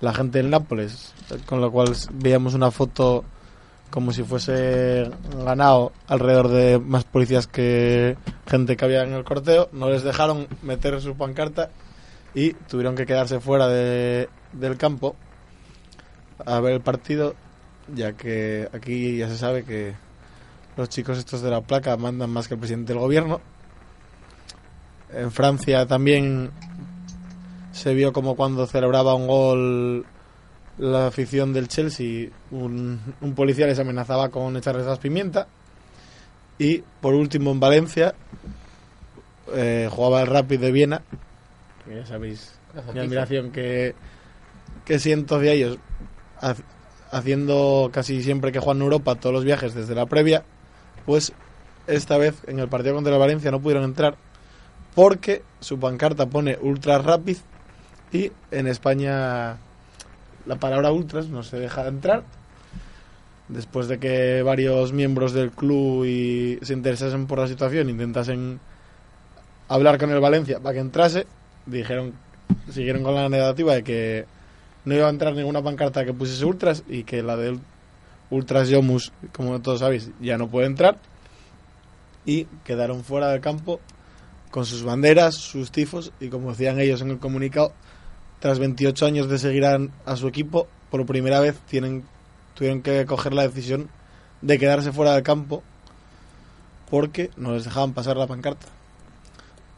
la gente del Nápoles, con lo cual veíamos una foto como si fuese ganado alrededor de más policías que gente que había en el corteo, no les dejaron meter su pancarta y tuvieron que quedarse fuera de- del campo a ver el partido, ya que aquí ya se sabe que los chicos estos de la placa mandan más que el presidente del gobierno. En Francia también se vio como cuando celebraba un gol la afición del Chelsea, un, un policía les amenazaba con echarles gas pimienta. Y por último en Valencia eh, jugaba el Rapid de Viena, que ya sabéis mi admiración que, que siento hacia ellos, ha- haciendo casi siempre que juegan en Europa todos los viajes desde la previa, pues esta vez en el partido contra el Valencia no pudieron entrar porque su pancarta pone Ultra Rapid y en España la palabra ultras no se deja entrar. Después de que varios miembros del club y se interesasen por la situación, intentasen hablar con el Valencia para que entrase, dijeron, siguieron con la negativa de que no iba a entrar ninguna pancarta que pusiese ultras y que la de Ultras Yomus, como todos sabéis, ya no puede entrar. Y quedaron fuera del campo con sus banderas, sus tifos y como decían ellos en el comunicado, tras 28 años de seguir a, su equipo, por primera vez tienen, tuvieron que coger la decisión de quedarse fuera del campo porque no les dejaban pasar la pancarta.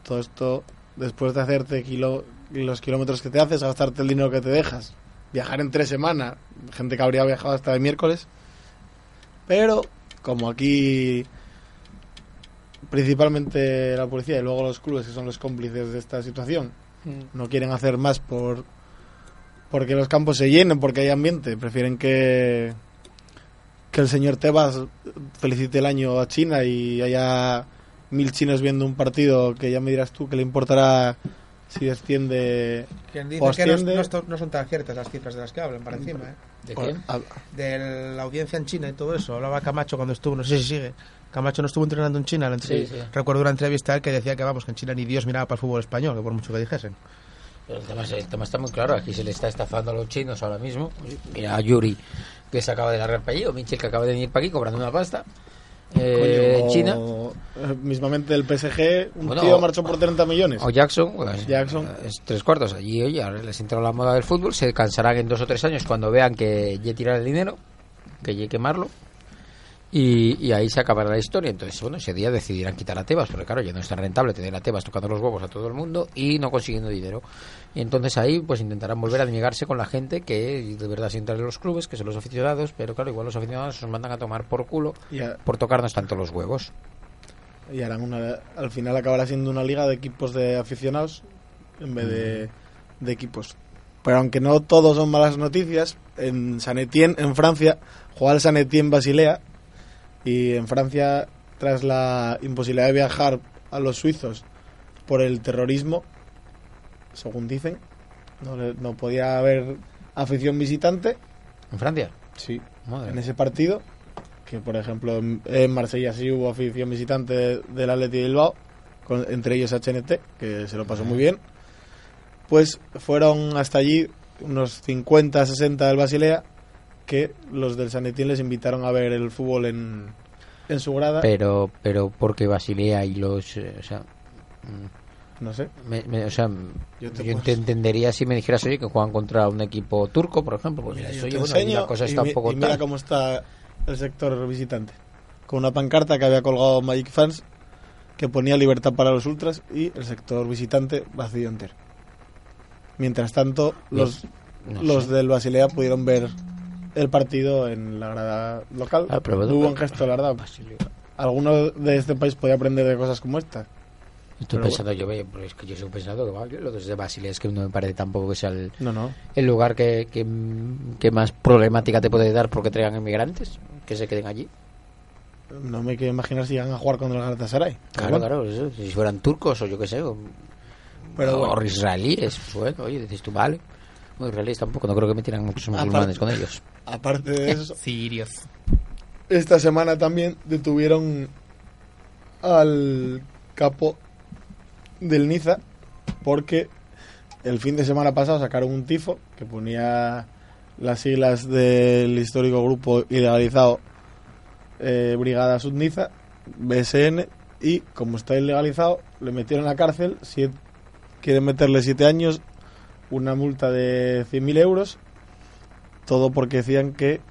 Todo esto después de hacerte kilo, los kilómetros que te haces, gastarte el dinero que te dejas, viajar en tres semanas, gente que habría viajado hasta el miércoles. Pero como aquí principalmente la policía y luego los clubes que son los cómplices de esta situación no quieren hacer más por porque los campos se llenen, porque hay ambiente, prefieren que que el señor Tebas felicite el año a China y haya mil chinos viendo un partido que ya me dirás tú que le importará si desciende Quien dice o que no, no no son tan ciertas las cifras de las que hablan para encima, ¿eh? ¿De quién? De la audiencia en China y todo eso. Hablaba Camacho cuando estuvo, no sé si sigue. Camacho no estuvo entrenando en China. Sí, sí. Recuerdo una entrevista que decía que vamos, que en China ni Dios miraba para el fútbol español, que por mucho que dijesen. Pero el tema, el tema está muy claro. Aquí se le está estafando a los chinos ahora mismo. Mira a Yuri, que se acaba de largar para allí, o Michel, que acaba de venir para aquí cobrando una pasta. Eh, coño, China. eh, mismamente el PSG un Bueno, tío marchó por 30 millones O Jackson, pues, Jackson. es tres cuartos. Allí, oye, ahora les entró la moda del fútbol. Se cansarán en dos o tres años cuando vean que ya tirar el dinero, que ya quemarlo. Y, y ahí se acabará la historia. Entonces, bueno, ese día decidirán quitar a Tebas, porque claro, ya no es tan rentable tener a Tebas tocando los huevos a todo el mundo y no consiguiendo dinero. Y entonces ahí, pues intentarán volver a negarse con la gente que de verdad se entra en los clubes, que son los aficionados, pero claro, igual los aficionados nos mandan a tomar por culo y, a- por tocarnos tanto los huevos. y harán una al final acabará siendo una liga de equipos de aficionados en vez de, de equipos pero aunque no todos son malas noticias en San Etienne en Francia juega el San Etienne Basilea y en Francia tras la imposibilidad de viajar a los suizos por el terrorismo según dicen no, no podía haber afición visitante. ¿En Francia? sí. Madre. En ese partido, que por ejemplo en, en Marsella sí hubo afición visitante de- del Atleti de Bilbao, con- entre ellos HNT, que se lo pasó muy bien, pues fueron hasta allí unos 50, 60 del Basilea, que los del San Etienne les invitaron a ver el fútbol en, en su grada. Pero, pero porque Basilea y los... eh, o sea, mm, no sé. me- me- o sea, Yo yo, te entendería si me dijeras, oye, que juegan contra un equipo turco, por ejemplo. Pues mira, Yo eso, te oye, bueno, ahí enseño la cosa y está un poco y mira tal. cómo está el sector visitante. Con una pancarta que había colgado Magic Fans que ponía libertad para los ultras y el sector visitante vacío entero. Mientras tanto, los, No los sé. del Basilea pudieron ver el partido en la grada local. Ah, pero bueno, pero- gesto, la verdad. Alguno de este país podía aprender de cosas como esta. Estoy Pero pensando yo, oye, pues es que yo soy pensando que vale, lo de Basilea es que no me parece tampoco que sea el, No, no. el lugar que, que, que más problemática te puede dar porque traigan inmigrantes, que se queden allí. No me quiero imaginar si van a jugar con el Galatasaray. Claro, bueno. claro, eso, si fueran turcos o yo qué sé, o, Pero o bueno. israelíes, pues bueno, oye, dices tú, vale. Bueno, israelíes tampoco, no creo que metieran muchos Aparte- musulmanes con ellos. Aparte de eso, Sirios. esta semana también detuvieron al capo del Niza porque el fin de semana pasado sacaron un tifo que ponía las siglas del histórico grupo ilegalizado eh, Brigada Sudniza, BSN, y como está ilegalizado, le metieron a la cárcel, siete- quieren meterle siete años, una multa de 100.000 euros, todo porque decían que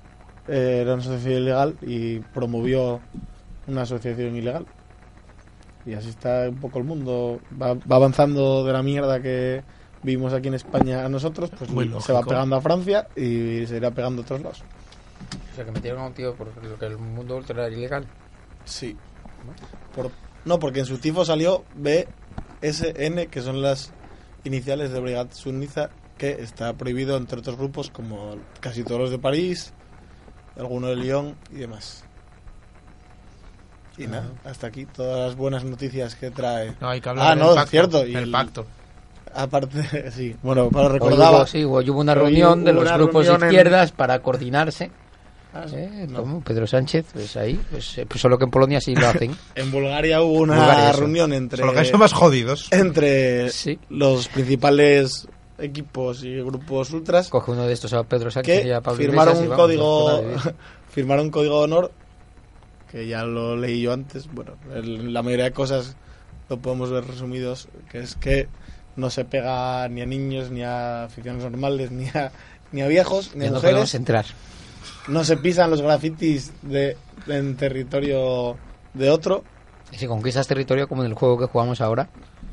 eh, era una asociación ilegal y promovió una asociación ilegal. Y así está un poco el mundo. Va, va avanzando de la mierda que vimos aquí en España a nosotros, pues Muy se va pegando a Francia y se irá pegando a otros lados. O sea, que metieron a un tío por lo que el mundo ultra era ilegal. Sí. Por- no, porque en su tifo salió BSN, que son las iniciales de Brigada Sunniza, que está prohibido entre otros grupos como casi todos los de París, alguno de Lyon y demás. Y nada, hasta aquí todas las buenas noticias que trae. No, hay que hablar Ah, del no, pacto, cierto, y El pacto. Aparte, sí, bueno, para hubo, sí, hubo una reunión de los grupos de en- izquierdas para coordinarse. Ah, sí, ¿eh? no. Como Pedro Sánchez, pues ahí, pues, eh, pues solo que en Polonia sí lo hacen. En Bulgaria hubo una Bulgaria, reunión entre. Solo que son más jodidos. entre Sí. los principales equipos y grupos ultras Coge uno de estos a Pedro Sánchez y que a Pablo firmaron Iglesias y un vamos, código a firmaron un código de honor que ya lo leí yo antes bueno el- la mayoría de cosas lo podemos ver resumidos que es que no se pega ni a niños ni a aficiones normales ni a ni a viejos ni a Ya no mujeres podemos entrar. No se pisan los grafitis de en territorio de otro Y si conquistas territorio como en el juego que jugamos ahora,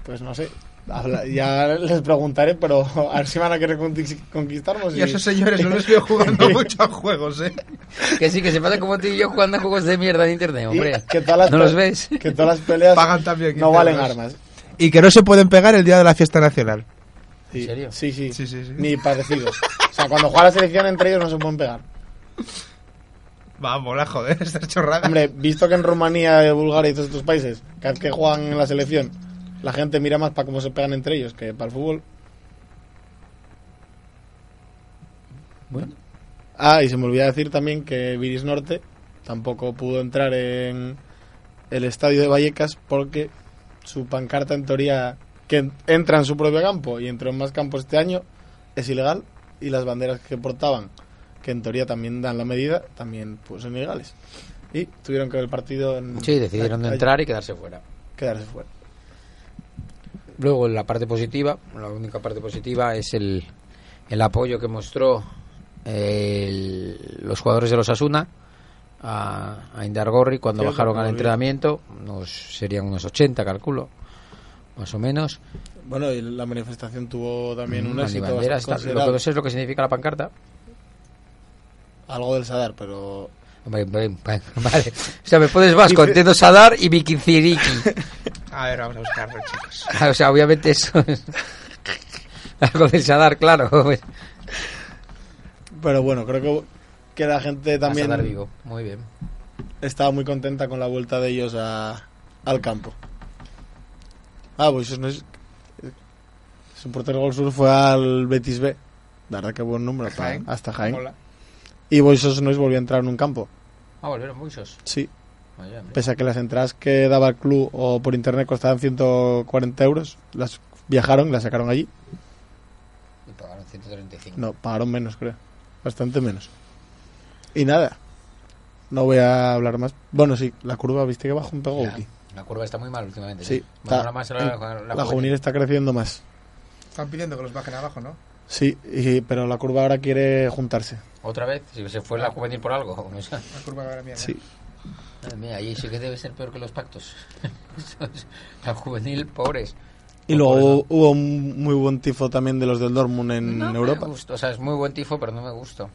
pues no sé Habla- ya les preguntaré pero a ver si van a querer conquis- conquistarnos Y esos señores no les veo jugando mucho a juegos, ¿eh? que sí, que se pasa como tú y yo jugando a juegos de mierda en internet, hombre. que todas las ¿No los ves? que todas las peleas Pagan también. no 15 valen armas Y que no se pueden pegar el día de la fiesta nacional. Sí, ¿En serio? Sí, sí. Sí, sí, sí. Ni parecidos. O sea, cuando juega la selección entre ellos no se pueden pegar. Vamos, la joder, esta chorrada. Hombre, visto que en Rumanía, Bulgaria y todos estos países, cada vez que juegan en la selección, la gente mira más para cómo se pegan entre ellos que para el fútbol. Bueno, Ah, y se me olvidó decir también que Viris Norte tampoco pudo entrar en el estadio de Vallecas porque su pancarta en teoría que entra en su propio campo y entró en más campos este año es ilegal y las banderas que portaban que en teoría también dan la medida también pues son ilegales y tuvieron que ver el partido en, sí, decidieron de entrar y quedarse fuera. quedarse fuera Luego la parte positiva, la única parte positiva es el, el apoyo que mostró el- los jugadores de los Asuna a, a Indargorri cuando bajaron al entrenamiento, unos, serían unos 80 calculo, más o menos. bueno y la manifestación tuvo también un éxito banderas, bastante tal. Lo que considerable. no sé es lo que significa la pancarta. Algo del Sadar pero Hombre, vale, vale. O sea, me pones vasco, Dice- entiendo Sadar y Vikiciriki. A ver, vamos a buscarlo, chicos. o sea, obviamente eso es algo del Sadar, claro. pero bueno creo que que la gente también Sadar Vigo, muy bien. estaba muy contenta con la vuelta de ellos a, al campo. Ah, pues eso no es. Su portero gol sur fue al Betis B. La verdad que buen número para- Jaén. hasta Jaén. Y Boisos no volvió a entrar en un campo. Ah, volvieron muchos. Sí, Vaya, pese a que las entradas que daba el club o por internet costaban 140 euros, las viajaron, las sacaron allí. Y pagaron 135. No, pagaron menos, creo. Bastante menos. Y nada, no voy a hablar más. Bueno, sí, la curva, viste que bajó un aquí. La curva está muy mal últimamente. Sí, Bueno, está- más la, la, la, juvenil. juvenil está creciendo más. Están pidiendo que los bajen abajo, ¿no? Sí, y- pero la curva ahora quiere juntarse. Otra vez, si se fue la juvenil por algo. O sea, La curva la mierda. Sí. madre mía, ahí sí que debe ser peor que los pactos. la juvenil, pobres. Y luego hubo, hubo un muy buen tifo también de los del Dortmund en No me gustó, O sea, es muy buen tifo, pero no me gustó.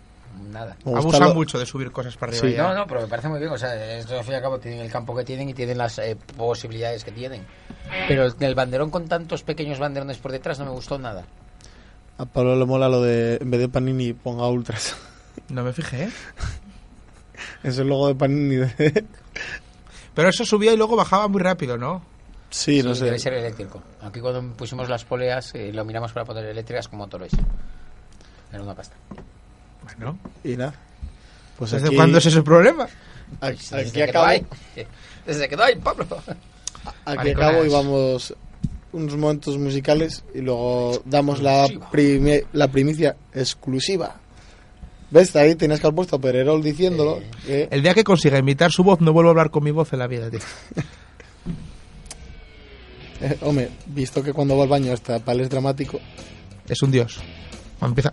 nada. Me gusta Abusan lo- mucho de subir cosas para arriba. Sí. No, no, pero me parece muy bien. O sea, esto al fin y al cabo tienen el campo que tienen y tienen las eh, posibilidades que tienen. Pero el banderón con tantos pequeños banderones por detrás no me gustó nada. A Pablo le mola lo de, en vez de Panini, ponga Ultras. No me fijé, ¿eh? es el logo de Panini. De... Pero eso subía y luego bajaba muy rápido, ¿no? sí, no Sí, sé. Debe ser eléctrico. Aquí cuando pusimos las poleas eh, lo miramos para poner eléctricas con motores. Era una pasta. Bueno. Y nada. Pues ¿Desde aquí, cuándo es ese el problema? aquí, Desde aquí que acabo, no hay. Desde que no hay, Pablo. aquí Mariconas. acabo y vamos unos momentos musicales y luego damos la, la primicia exclusiva. ¿Ves? Ahí tienes que haber puesto a Pererol diciéndolo. Eh. que- El día que consiga imitar su voz, no vuelvo a hablar con mi voz en la vida, tío. eh, hombre, visto que cuando va al baño hasta pal es dramático. Es un dios. Empieza.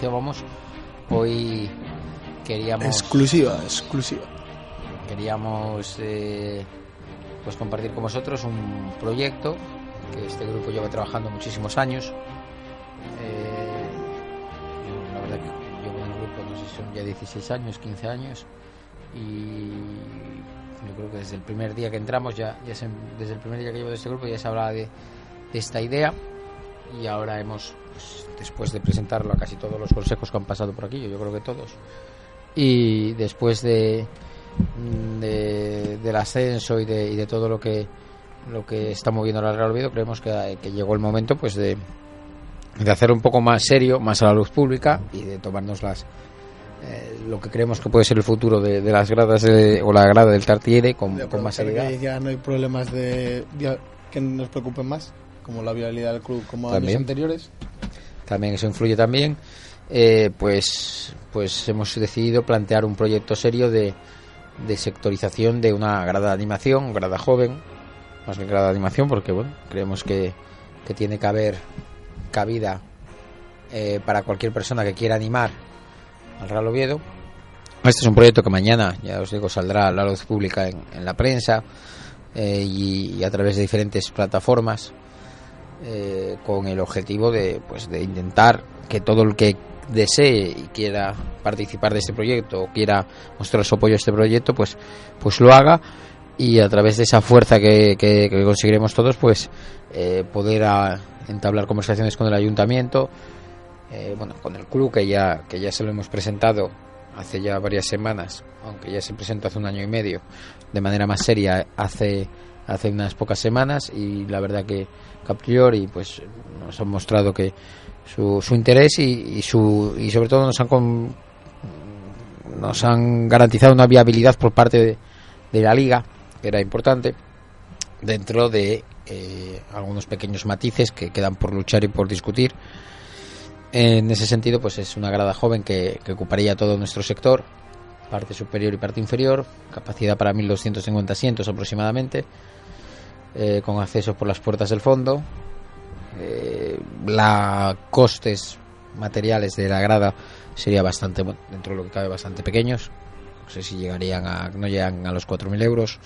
Anunciábamos, hoy queríamos Exclusiva, exclusiva. queríamos eh, pues compartir con vosotros un proyecto que este grupo lleva trabajando muchísimos años. Eh, yo, la verdad que llevo en el grupo, no sé si son ya 16 años, 15 años, y lo creo que desde el primer día que entramos, ya, ya se- desde el primer día que llevo de este grupo ya se hablaba de, de esta idea y ahora hemos, pues, después de presentarlo a casi todos los consejos que han pasado por aquí, yo, yo creo que todos, y después de, mm, de- del ascenso y de, y de todo lo que lo que está moviendo la Real Oviedo, creemos que, que llegó el momento pues de, de hacerlo un poco más serio, más a la luz pública y de tomarnos las eh, lo que creemos que puede ser el futuro de, de las gradas de- o la grada del Tartiere con, con más seriedad. que ya no hay problemas de, de- que nos preocupen más, como la viabilidad del club, como años También. anteriores. también eso influye también eh, pues pues hemos decidido plantear un proyecto serio de, de sectorización de una grada de animación grada joven más bien grada de animación porque bueno creemos que, que tiene que haber cabida eh, para cualquier persona que quiera animar al Real Oviedo este es un proyecto que mañana ya os digo saldrá a la luz pública en, en la prensa eh, y, y a través de diferentes plataformas eh, con el objetivo de, pues, de intentar que todo el que desee y quiera participar de este proyecto o quiera mostrar su apoyo a este proyecto, pues, pues lo haga y a través de esa fuerza que, que- que conseguiremos todos, pues eh, poder entablar conversaciones con el ayuntamiento, eh, bueno, con el club que ya que ya se lo hemos presentado hace ya varias semanas, aunque ya se presentó hace un año y medio, de manera más seria hace hace unas pocas semanas y la verdad que, que a priori pues nos han mostrado que su, su interés y, su y sobre todo nos han con- nos han garantizado una viabilidad por parte de, de la liga que era importante dentro de eh, algunos pequeños matices que quedan por luchar y por discutir. En ese sentido pues es una grada joven que, que ocuparía todo nuestro sector parte superior y parte inferior capacidad para 1250 asientos aproximadamente eh, con acceso por las puertas del fondo. Eh, la costes materiales de la grada sería bastante dentro de lo que cabe bastante pequeños. No sé si llegarían a no llegan a los 4.000 euros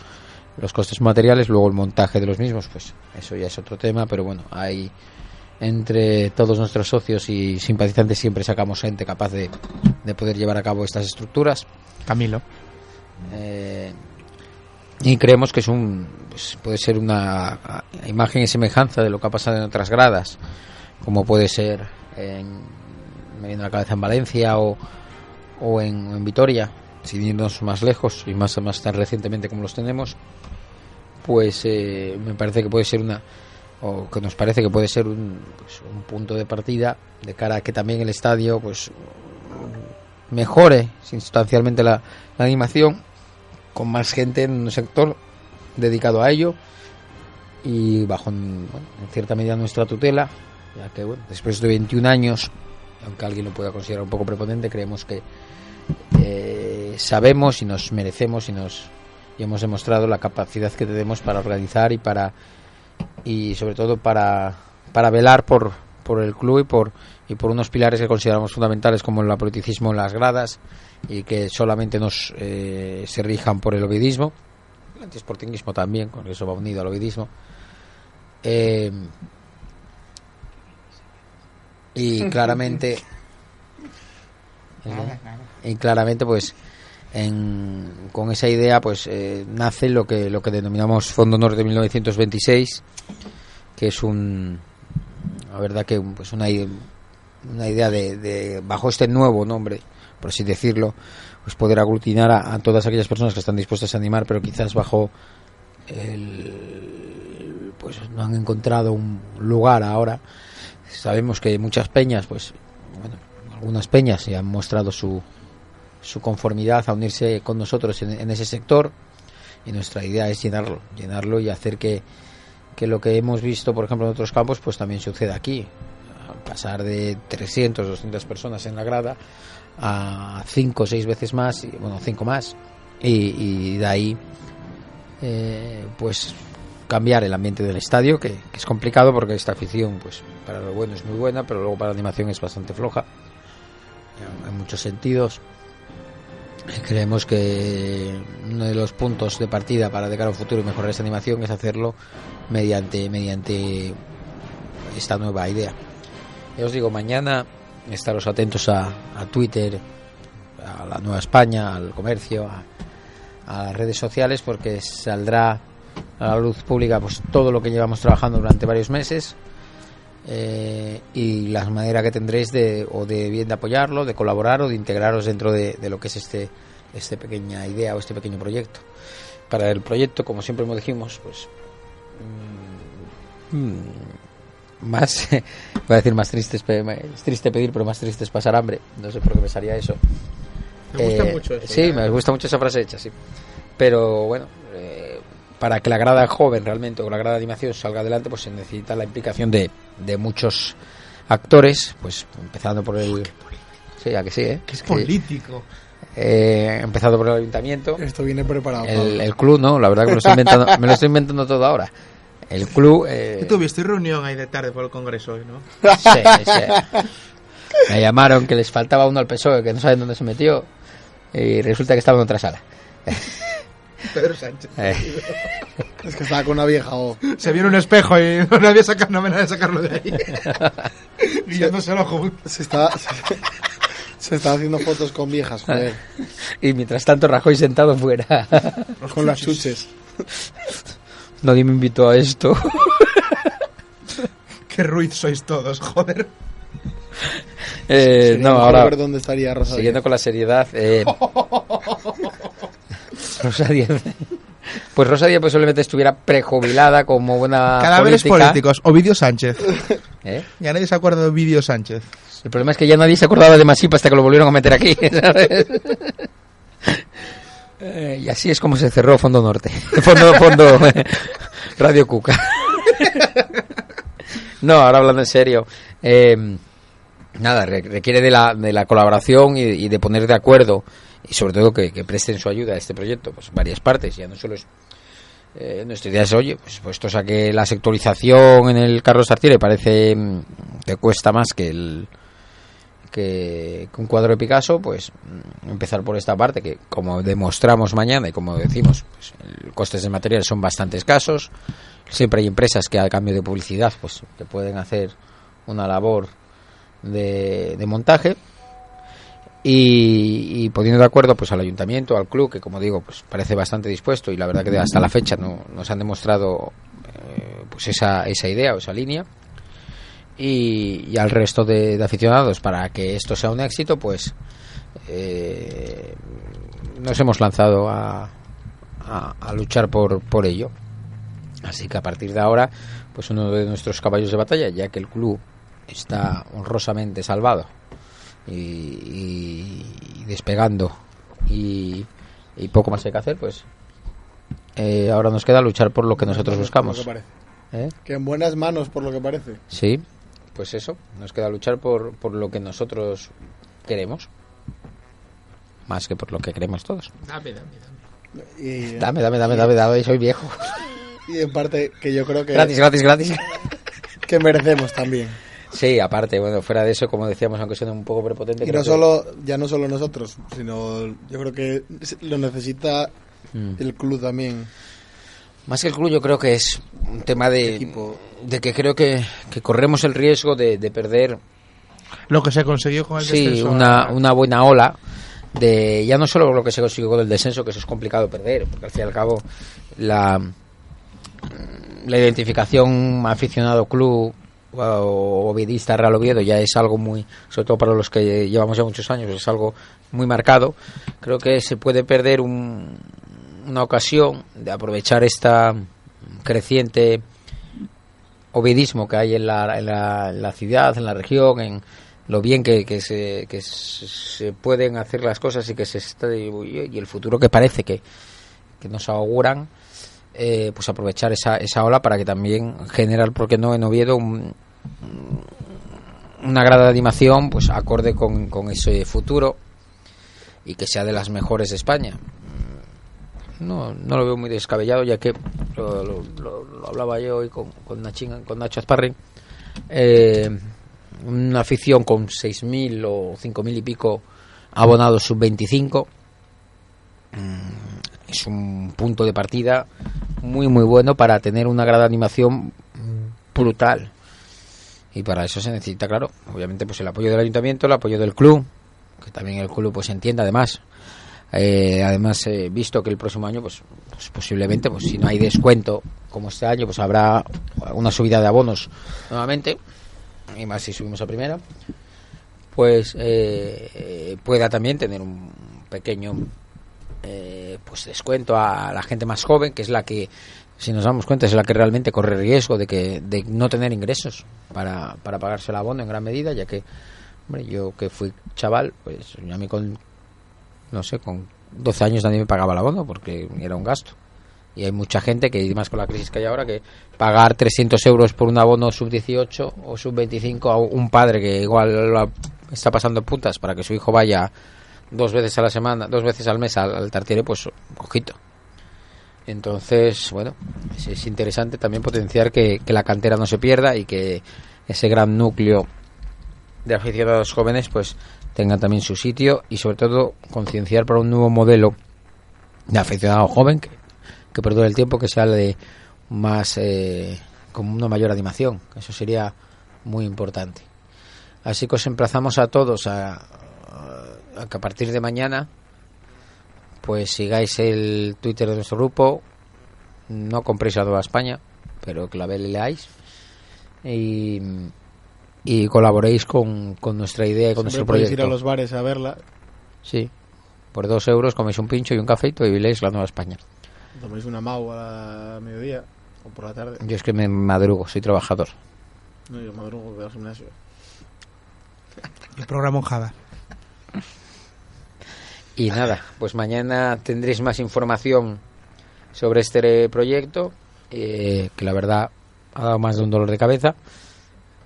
los costes materiales. Luego el montaje de los mismos pues eso ya es otro tema pero bueno hay entre todos nuestros socios y simpatizantes siempre sacamos gente capaz de, de poder llevar a cabo estas estructuras. Camilo. eh, y creemos que es un pues, puede ser una imagen y semejanza de lo que ha pasado en otras gradas como puede ser en me la cabeza en Valencia o, o en, Vitoria sin irnos más lejos y más más tan recientemente como los tenemos pues eh, me parece que puede ser una o que nos parece que puede ser un, pues, un punto de partida de cara a que también el estadio pues mejore sustancialmente la animación con más gente en un sector dedicado a ello y bajo bueno, en cierta medida nuestra tutela ya que bueno, después de 21 años aunque alguien lo pueda considerar un poco prepotente creemos que eh, sabemos y nos merecemos y nos y hemos demostrado la capacidad que tenemos para organizar y para y sobre todo para para velar por por el club y por y por unos pilares que consideramos fundamentales como el apoliticismo en las gradas y que solamente nos eh, se rijan por el ovidismo. El antisportinguismo también con eso va unido al ovidismo. Eh, y claramente y claramente pues en- con esa idea pues eh, nace lo que lo que denominamos Fondo Norte 1926 que es un la verdad que pues una, una idea de, de bajo este nuevo nombre por así decirlo pues poder aglutinar a, todas aquellas personas que están dispuestas a animar pero quizás bajo el pues no han encontrado un lugar ahora. Sabemos que muchas peñas pues bueno algunas peñas se han mostrado su su conformidad a unirse con nosotros en, en ese sector y nuestra idea es llenarlo llenarlo y hacer que, que lo que hemos visto por ejemplo en otros campos pues también suceda aquí. A pasar de 300 200 personas en la grada a 5 o 6 veces más bueno 5 más y, de ahí eh, pues cambiar el ambiente del estadio que, es complicado porque esta afición pues para lo bueno es muy buena pero luego para la animación es bastante floja en- muchos sentidos. Creemos que uno de los puntos de partida para de cara a un futuro y mejorar esta animación es hacerlo mediante mediante esta nueva idea. Ya os digo mañana estaros atentos a, Twitter a la Nueva España al comercio a, las redes sociales porque saldrá a la luz pública pues todo lo que llevamos trabajando durante varios meses eh, y la manera que tendréis de o de bien de apoyarlo, de colaborar o de integraros dentro de, lo que es este este pequeña idea o este pequeño proyecto. Para el proyecto, como siempre hemos dijimos, pues mm, mm, más voy a decir más triste es, triste pedir, pero más triste es pasar hambre. No sé por qué pensaría eso. Me gusta Eh, mucho eso. Sí, me gusta mucho esa frase hecha, sí. Pero bueno, eh, para que la grada joven realmente o la grada de animación salga adelante, pues se necesita la implicación de, de muchos actores, pues empezando por el... Sí, a que sí, ¿eh? Que es político. Eh, empezando por el ayuntamiento, Esto viene preparado. el, club, ¿no? La verdad que me lo estoy inventando, me lo estoy inventando todo ahora. El club... eh, ¿Qué tuviste reunión ahí de tarde por el congreso hoy, no? Sí, sí. Me llamaron que les faltaba uno al PSOE, que no saben dónde se metió. Y resulta que estaba en otra sala. Pedro Sánchez. Eh, Es que estaba con una vieja o... Se vio en un espejo y no había sacar, no me de sacarlo de ahí. Brillándose el ojo. Se está, se, se está haciendo fotos con viejas, joder. y mientras tanto Rajoy sentado fuera. con las chuches. Nadie me invitó a esto. Qué ruiz sois todos, joder. Eh, no, ahora ver dónde estaría Rosa siguiendo con la seriedad. Eh, Rosa Díez. Pues Rosa Díez posiblemente estuviera prejubilada como buena Cadáveres política. políticos. Ovidio Sánchez. ¿Eh? Ya nadie se acuerda de Ovidio Sánchez. El problema es que ya nadie se acordaba de Masipa hasta que lo volvieron a meter aquí, ¿sabes? Eh, y así es como se cerró Fondo Norte. Fondo, fondo Radio Cuca. no, ahora hablando en serio. eh, nada, re- requiere de la, de la colaboración y, de poner de acuerdo y sobre todo que, que presten su ayuda a este proyecto, pues varias partes, ya no solo es eh, nuestra idea es, oye, pues puestos a que la sectorización en el Carlos Artiere parece mm, que cuesta más que el que, un cuadro de Picasso, pues mm, empezar por esta parte que como demostramos mañana y como decimos, pues, el costes de material son bastante escasos. Siempre hay empresas que a cambio de publicidad, pues que pueden hacer una labor de, montaje y, y poniendo de acuerdo pues al ayuntamiento, al club, que como digo, pues parece bastante dispuesto y la verdad que hasta la fecha no nos han demostrado eh, pues esa, esa idea o esa línea y, y al resto de, de aficionados para que esto sea un éxito, pues eh, nos hemos lanzado a, a, a luchar por, por ello. Así que a partir de ahora, pues uno de nuestros caballos de batalla, ya que el club está honrosamente salvado y, y- despegando y, y poco más hay que hacer, pues eh, ahora nos queda luchar por lo que nosotros buscamos. que. ¿eh? Que en buenas manos, por lo que parece. Sí, pues eso, nos queda luchar por, por lo que nosotros queremos. Más que por lo que queremos todos. Dame, dame, dame. Y, Dame, dame, dame, dame, dame, soy viejo. y en parte que yo creo que, Gratis, gratis, gratis. que merecemos también. Sí, aparte, bueno, fuera de eso, como decíamos, aunque suene un poco prepotente. Y no que- solo, ya no solo nosotros, sino yo creo que lo necesita Mm. el club también. Más que el club, yo creo que es un tema de, de que creo que, que corremos el riesgo de, de perder Lo que se consiguió con el sí, descenso. una, una buena ola de ya no solo lo que se consiguió con el descenso, que eso es complicado perder, porque al fin y al cabo la, la identificación aficionado-club o ovidista Real Oviedo ya es algo muy, sobre todo para los que llevamos ya muchos años, es algo muy marcado. Creo que se puede perder un, una ocasión de aprovechar esta creciente ovidismo que hay en la, en la, ciudad, en la región, en lo bien que, que, se, que se pueden hacer las cosas y que se está y el futuro que parece que, nos auguran, eh, pues aprovechar esa, esa ola para que también generar, ¿por qué no?, en Oviedo un- una grada de animación pues acorde con, con ese futuro y que sea de las mejores de España. No, no lo veo muy descabellado, ya que lo, lo- lo- hablaba yo hoy con, con, con Nacho Azparri. Eh, una afición con 6.000 o 5.000 y pico abonados sub-25 mm, es un punto de partida muy muy bueno para tener una gran animación brutal y para eso se necesita claro obviamente pues el apoyo del ayuntamiento el apoyo del club que también el club pues entienda además Eh, además, eh, visto que el próximo año, pues, pues posiblemente, pues si no hay descuento como este año, pues habrá una subida de abonos nuevamente, y más si subimos a primera, pues eh, pueda también tener un pequeño eh, pues descuento a la gente más joven, que es la que, si nos damos cuenta, es la que realmente corre riesgo de que de no tener ingresos para, para pagarse el abono en gran medida, ya que, hombre, yo que fui chaval, pues a mí con, no sé, con 12 años nadie me pagaba el abono porque era un gasto. Y hay mucha gente que, más con la crisis que hay ahora, que pagar 300 euros por un abono sub-18 o sub-25 a un padre que igual lo está pasando putas para que su hijo vaya dos veces a la semana, dos veces al mes al, al Tartiere, pues ojito. Entonces, bueno, es, es interesante también potenciar que, que la cantera no se pierda y que ese gran núcleo de aficionados jóvenes pues tengan también su sitio y sobre todo concienciar para un nuevo modelo de aficionado joven que, que perdure el tiempo, que sea de más eh, con una mayor animación. Eso sería muy importante. Así que os emplazamos a todos a, que a partir de mañana pues sigáis el Twitter de nuestro grupo, no compréis a Nueva España, pero que la leáis y, y colaboréis con, con nuestra idea y con Siempre nuestro podéis proyecto. ir a los bares a verla. Sí, por dos euros coméis un pincho y un café y leéis la Nueva España. Toméis una mau a mediodía o por la tarde. Yo es que me madrugo, soy trabajador. No, yo madrugo voy al gimnasio. El programa en Java. Y nada, pues mañana tendréis más información sobre este proyecto, eh, que la verdad ha dado más de un dolor de cabeza,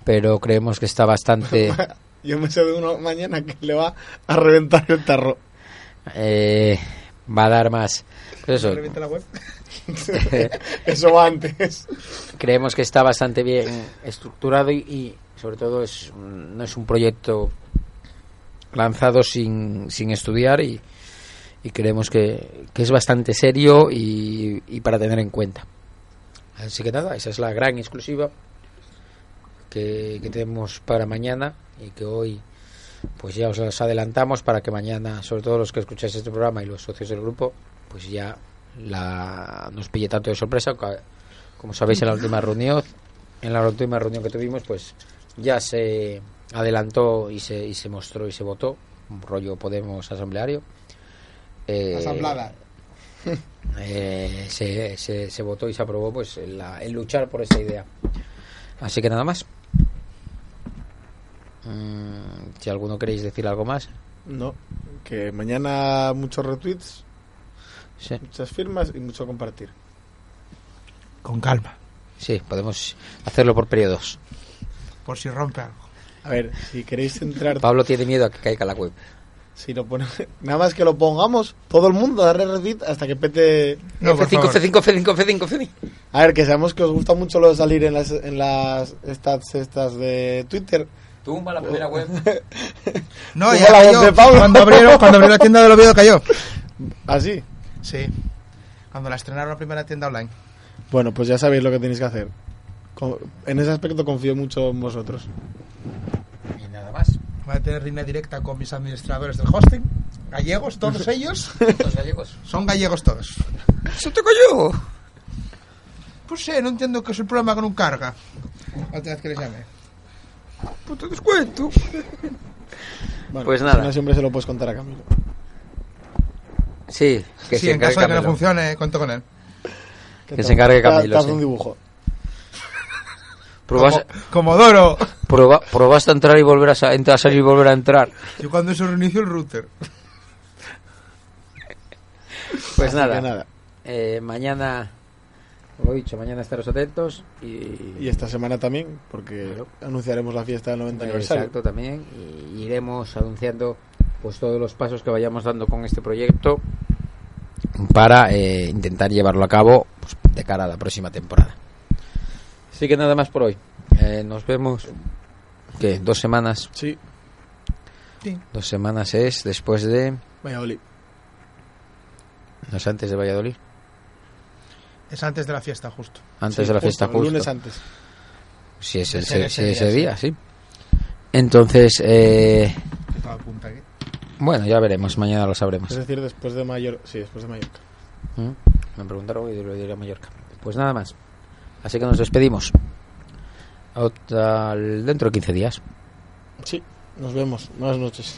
pero creemos que está bastante... Yo me sé de uno mañana que le va a reventar el tarro. eh, va a dar más... Pues eso, ¿Revienta la web? Eso va antes. creemos que está bastante bien estructurado y, y, sobre todo es no es un proyecto lanzado sin, sin estudiar y, y creemos que, que es bastante serio y, y para tener en cuenta. Así que nada, esa es la gran exclusiva que, que tenemos para mañana y que hoy pues ya os las adelantamos para que mañana, sobre todo los que escucháis este programa y los socios del grupo, pues ya la, nos pille tanto de sorpresa. Como sabéis, en la última reunión, en la última reunión que tuvimos, pues ya se adelantó y se, y se mostró y se votó un rollo Podemos asambleario. Eh, Asamblada. eh, se, se, se votó y se aprobó pues la- el luchar por esa idea. Así que nada más. Mm, si alguno queréis decir algo más, No, que mañana muchos retweets, sí, muchas firmas y mucho compartir. Con calma. sí, podemos hacerlo por periodos. Por si rompe algo. A ver, si queréis entrar, Pablo tiene miedo a que caiga la web. si lo pone, nada más que lo pongamos, todo el mundo a darle retweet hasta que pete. No, por F5, favor. F5, F5, F5, F5. A ver, que sabemos que os gusta mucho lo de salir en las, en las stats estas de Twitter. Tumba la primera web. No, ya la voz cayó. de Pablo. Cuando abrieron, cuando abrieron la tienda del Oviedo cayó. ¿Así? Sí. Cuando la estrenaron la primera tienda online. Bueno, pues ya sabéis lo que tenéis que hacer. En ese aspecto confío mucho en vosotros. Y nada más. Voy a tener línea directa con mis administradores del hosting. Gallegos, todos ellos. Los gallegos. Son gallegos todos. ¡Se te cayó! Pues sí, no entiendo qué es el problema con un carga. Última vez que les llamé. Pues te descuento. Bueno, Pues nada. siempre se lo puedes contar a Camilo. Sí, que sí, se en caso de que no funcione, cuento con él. Que se encargue Camilo, te sí. un dibujo. Probas- Comodoro. proba- probaste a entrar y volver a, sa- entrar, a salir y volver a entrar. Yo cuando se reinició el router. Pues Así nada, que nada. eh, mañana, como he dicho, mañana estaros atentos y, Y esta semana también, porque anunciaremos la fiesta del 90 aniversario. Exacto, también. Y iremos anunciando pues todos los pasos que vayamos dando con este proyecto para eh, intentar llevarlo a cabo pues, de cara a la próxima temporada. Así que nada más por hoy. Eh, nos vemos. ¿Qué? Dos semanas. Sí, Dos semanas es después de. Valladolid. No es antes de Valladolid. Es antes de la fiesta, justo. Antes Sí, de la justo, fiesta el justo. lunes antes. Si es, el- Ese- si ese ese día, día, sí. Entonces, eh. Bueno, ya veremos, mañana lo sabremos. Es decir, después de Mallorca. Sí, después de Mallorca. ¿Mm? Me preguntaron y le diré a Mallorca. Pues nada más. Así que nos despedimos. Hasta el- dentro de 15 días. Sí, nos vemos. Buenas noches.